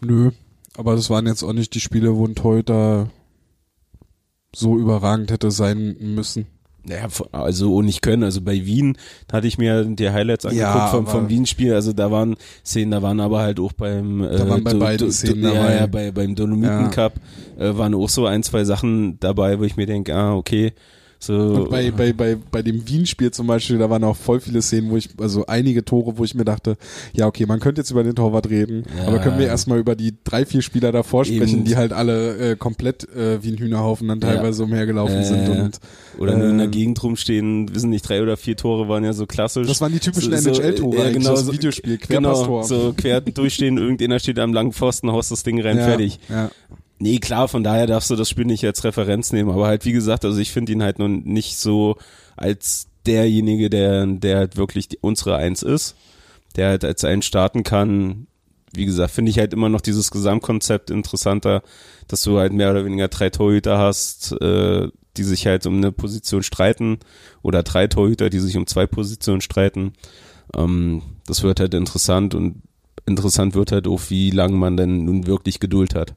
Nö, aber das waren jetzt auch nicht die Spiele, wo ein Torhüter so überragend hätte sein müssen. Naja, also und nicht können. Also bei Wien hatte ich mir die Highlights angeguckt Ja, vom, vom Wien-Spiel. Also da waren Szenen, da waren aber halt auch beim äh, Da waren bei beiden Szenen ja, dabei. Ja, bei, beim Dolomiten Ja. Cup äh, waren auch so ein, zwei Sachen dabei, wo ich mir denke, ah, okay. So, Und bei, bei, bei, bei dem Wien-Spiel zum Beispiel, da waren auch voll viele Szenen, wo ich, also einige Tore, wo ich mir dachte, ja, okay, man könnte jetzt über den Torwart reden, Ja. aber können wir erstmal über die drei, vier Spieler davor sprechen, Eben. die halt alle äh, komplett äh, wie ein Hühnerhaufen dann Ja. teilweise umhergelaufen Äh, sind und oder nur in der ähm, Gegend rumstehen, wissen nicht, drei oder vier Tore waren ja so klassisch. das waren die typischen So- so, NHL-Tore ja, eigentlich, genau, das so- Videospiel, Genau, Querpasstor. so quer durchstehen, irgendeiner steht am langen Pfosten, haust das Ding rein, ja, fertig. Ja. Nee, klar, von daher darfst du das Spiel nicht als Referenz nehmen, aber halt wie gesagt, also ich finde ihn halt nun nicht so als derjenige, der, der halt wirklich die, unsere Eins ist, der halt als einen starten kann. Wie gesagt, finde ich halt immer noch dieses Gesamtkonzept interessanter, dass du halt mehr oder weniger drei Torhüter hast, äh, die sich halt um eine Position streiten oder drei Torhüter, die sich um zwei Positionen streiten. Ähm, das wird halt interessant und interessant wird halt auch, wie lange man denn nun wirklich Geduld hat.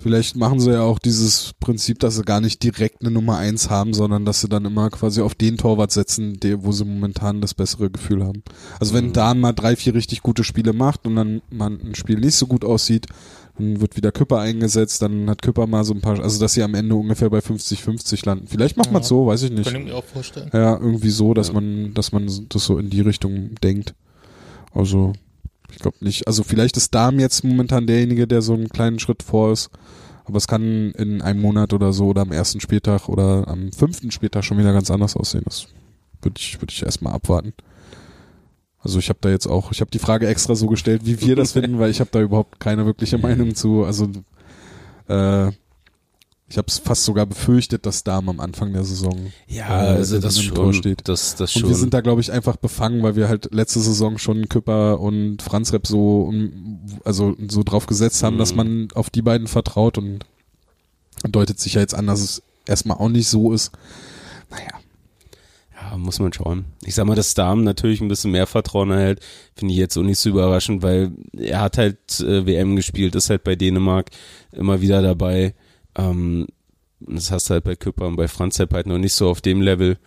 Vielleicht machen sie ja auch dieses Prinzip, dass sie gar nicht direkt eine Nummer eins haben, sondern dass sie dann immer quasi auf den Torwart setzen, der, wo sie momentan das bessere Gefühl haben. Also wenn Mhm. Dan mal drei, vier richtig gute Spiele macht und dann mal ein Spiel nicht so gut aussieht, dann wird wieder Küpper eingesetzt, dann hat Küpper mal so ein paar, also dass sie am Ende ungefähr bei 50-50 landen. Vielleicht macht man Ja. so, weiß ich nicht. Kann ich mir auch vorstellen. Ja, irgendwie so, dass Ja. man, dass man das so in die Richtung denkt. Also, ich glaube nicht. Also vielleicht ist Darm jetzt momentan derjenige, der so einen kleinen Schritt vor ist. Aber es kann in einem Monat oder so oder am ersten Spieltag oder am fünften Spieltag schon wieder ganz anders aussehen. Das würde ich, würde ich erstmal abwarten. Also ich habe da jetzt auch, ich habe die Frage extra so gestellt, wie wir das finden, weil ich habe da überhaupt keine wirkliche Meinung zu. Also äh, ich habe es fast sogar befürchtet, dass Darm am Anfang der Saison Ja, äh, also das schon. Tor steht. Das, das Und schon. wir sind da, glaube ich, einfach befangen, weil wir halt letzte Saison schon Küpper und Franz Repp so, um, also so drauf gesetzt haben, Mhm. dass man auf die beiden vertraut und deutet sich ja jetzt an, dass es erstmal auch nicht so ist. Naja, ja, muss man schauen. Ich sag mal, dass Damen natürlich ein bisschen mehr Vertrauen erhält, finde ich jetzt auch nicht so überraschend, weil er hat halt äh, WM gespielt, ist halt bei Dänemark immer wieder dabei. Ähm, das hast du halt bei Küpper und bei Franz Sepp halt noch nicht so auf dem Level.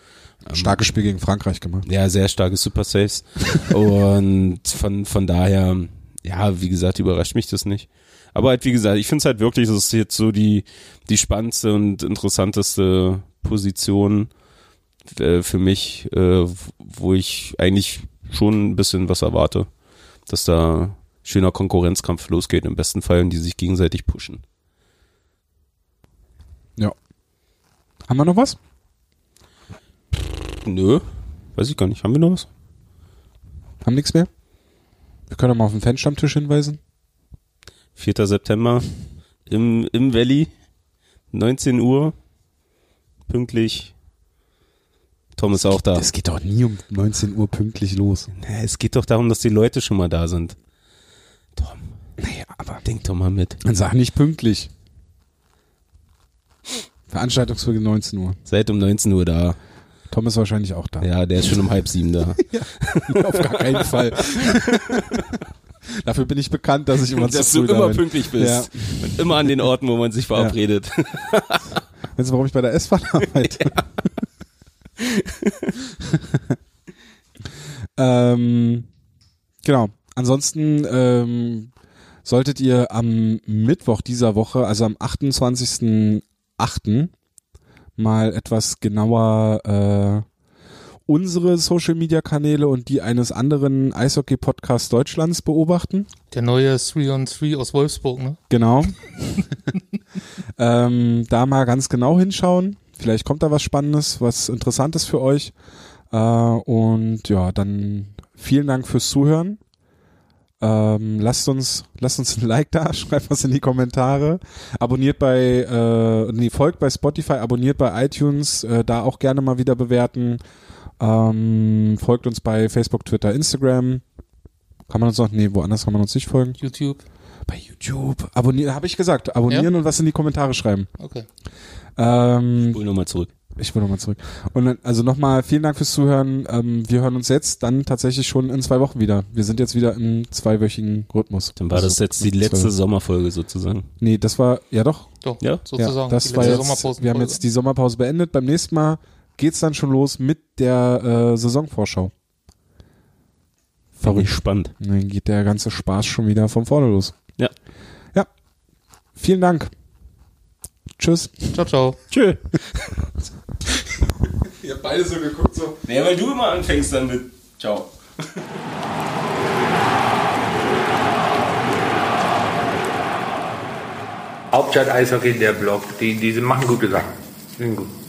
Ähm, starkes Spiel gegen Frankreich gemacht. Ja, sehr starke Super Saves. und von, von daher, ja, wie gesagt, überrascht mich das nicht. Aber halt, wie gesagt, ich finde es halt wirklich, das ist jetzt so die, die spannendste und interessanteste Position äh, für mich, äh, wo ich eigentlich schon ein bisschen was erwarte, dass da schöner Konkurrenzkampf losgeht, im besten Fall, und die sich gegenseitig pushen. Haben wir noch was? Nö, weiß ich gar nicht. Haben wir noch was? Haben nichts mehr? Wir können doch mal auf den Fanstammtisch hinweisen. 4. September im, im Valley, 19 Uhr, pünktlich. Tom ist auch da. Das geht doch nie um 19 Uhr pünktlich los. Ja, Es geht doch darum, dass die Leute schon mal da sind. Tom, Naja, aber denk doch mal mit. dann sag nicht pünktlich. Veranstaltungsfolge 19 Uhr. Seid um 19 Uhr da. Tom ist wahrscheinlich auch da. Ja, der ist schon um halb sieben da. Auf gar keinen Fall. Dafür bin ich bekannt, dass ich immer dass zu du früh da immer bin. pünktlich bist. Ja. Und immer an den Orten, wo man sich verabredet. Weißt du, warum ich bei der S-Bahn arbeite? ähm, genau. Ansonsten ähm, solltet ihr am Mittwoch dieser Woche, also am 28.08. mal etwas genauer äh, unsere Social Media Kanäle und die eines anderen Eishockey Podcasts Deutschlands beobachten. Der neue 3 on 3 aus Wolfsburg, ne? Genau. ähm, da mal ganz genau hinschauen. Vielleicht kommt da was Spannendes, was Interessantes für euch. Äh, und ja, dann vielen Dank fürs Zuhören. Ähm, lasst uns, lasst uns ein Like da, schreibt was in die Kommentare, abonniert bei, äh, nee, folgt bei Spotify, abonniert bei iTunes, äh, da auch gerne mal wieder bewerten. Ähm, folgt uns bei Facebook, Twitter, Instagram. Kann man uns noch, nee, woanders kann man uns nicht folgen. YouTube. Bei YouTube. Abonnieren, habe ich gesagt. Abonnieren Ja? und was in die Kommentare schreiben. Okay. Ähm, Spul nochmal zurück. Ich will nochmal zurück. Und dann, also nochmal vielen Dank fürs Zuhören. Ähm, wir hören uns jetzt dann tatsächlich schon in zwei Wochen wieder. Wir sind jetzt wieder im zweiwöchigen Rhythmus. Dann war Also, das jetzt die letzte zwei- Sommerfolge sozusagen. Nee, das war, ja doch. Doch, Ja? sozusagen. ja, das die war jetzt, wir haben jetzt die Sommerpause beendet. Beim nächsten Mal geht's dann schon los mit der äh, Saisonvorschau. Verrückt. ich spannend. Dann geht der ganze Spaß schon wieder von vorne los. Ja. Ja. Vielen Dank. Tschüss. Ciao, ciao. Tschö. Ihr habt beide so geguckt, so. Ja, weil du immer anfängst dann mit Ciao. Hauptstadt Eishockey, der Blog, die, die machen gute Sachen. Sind gut.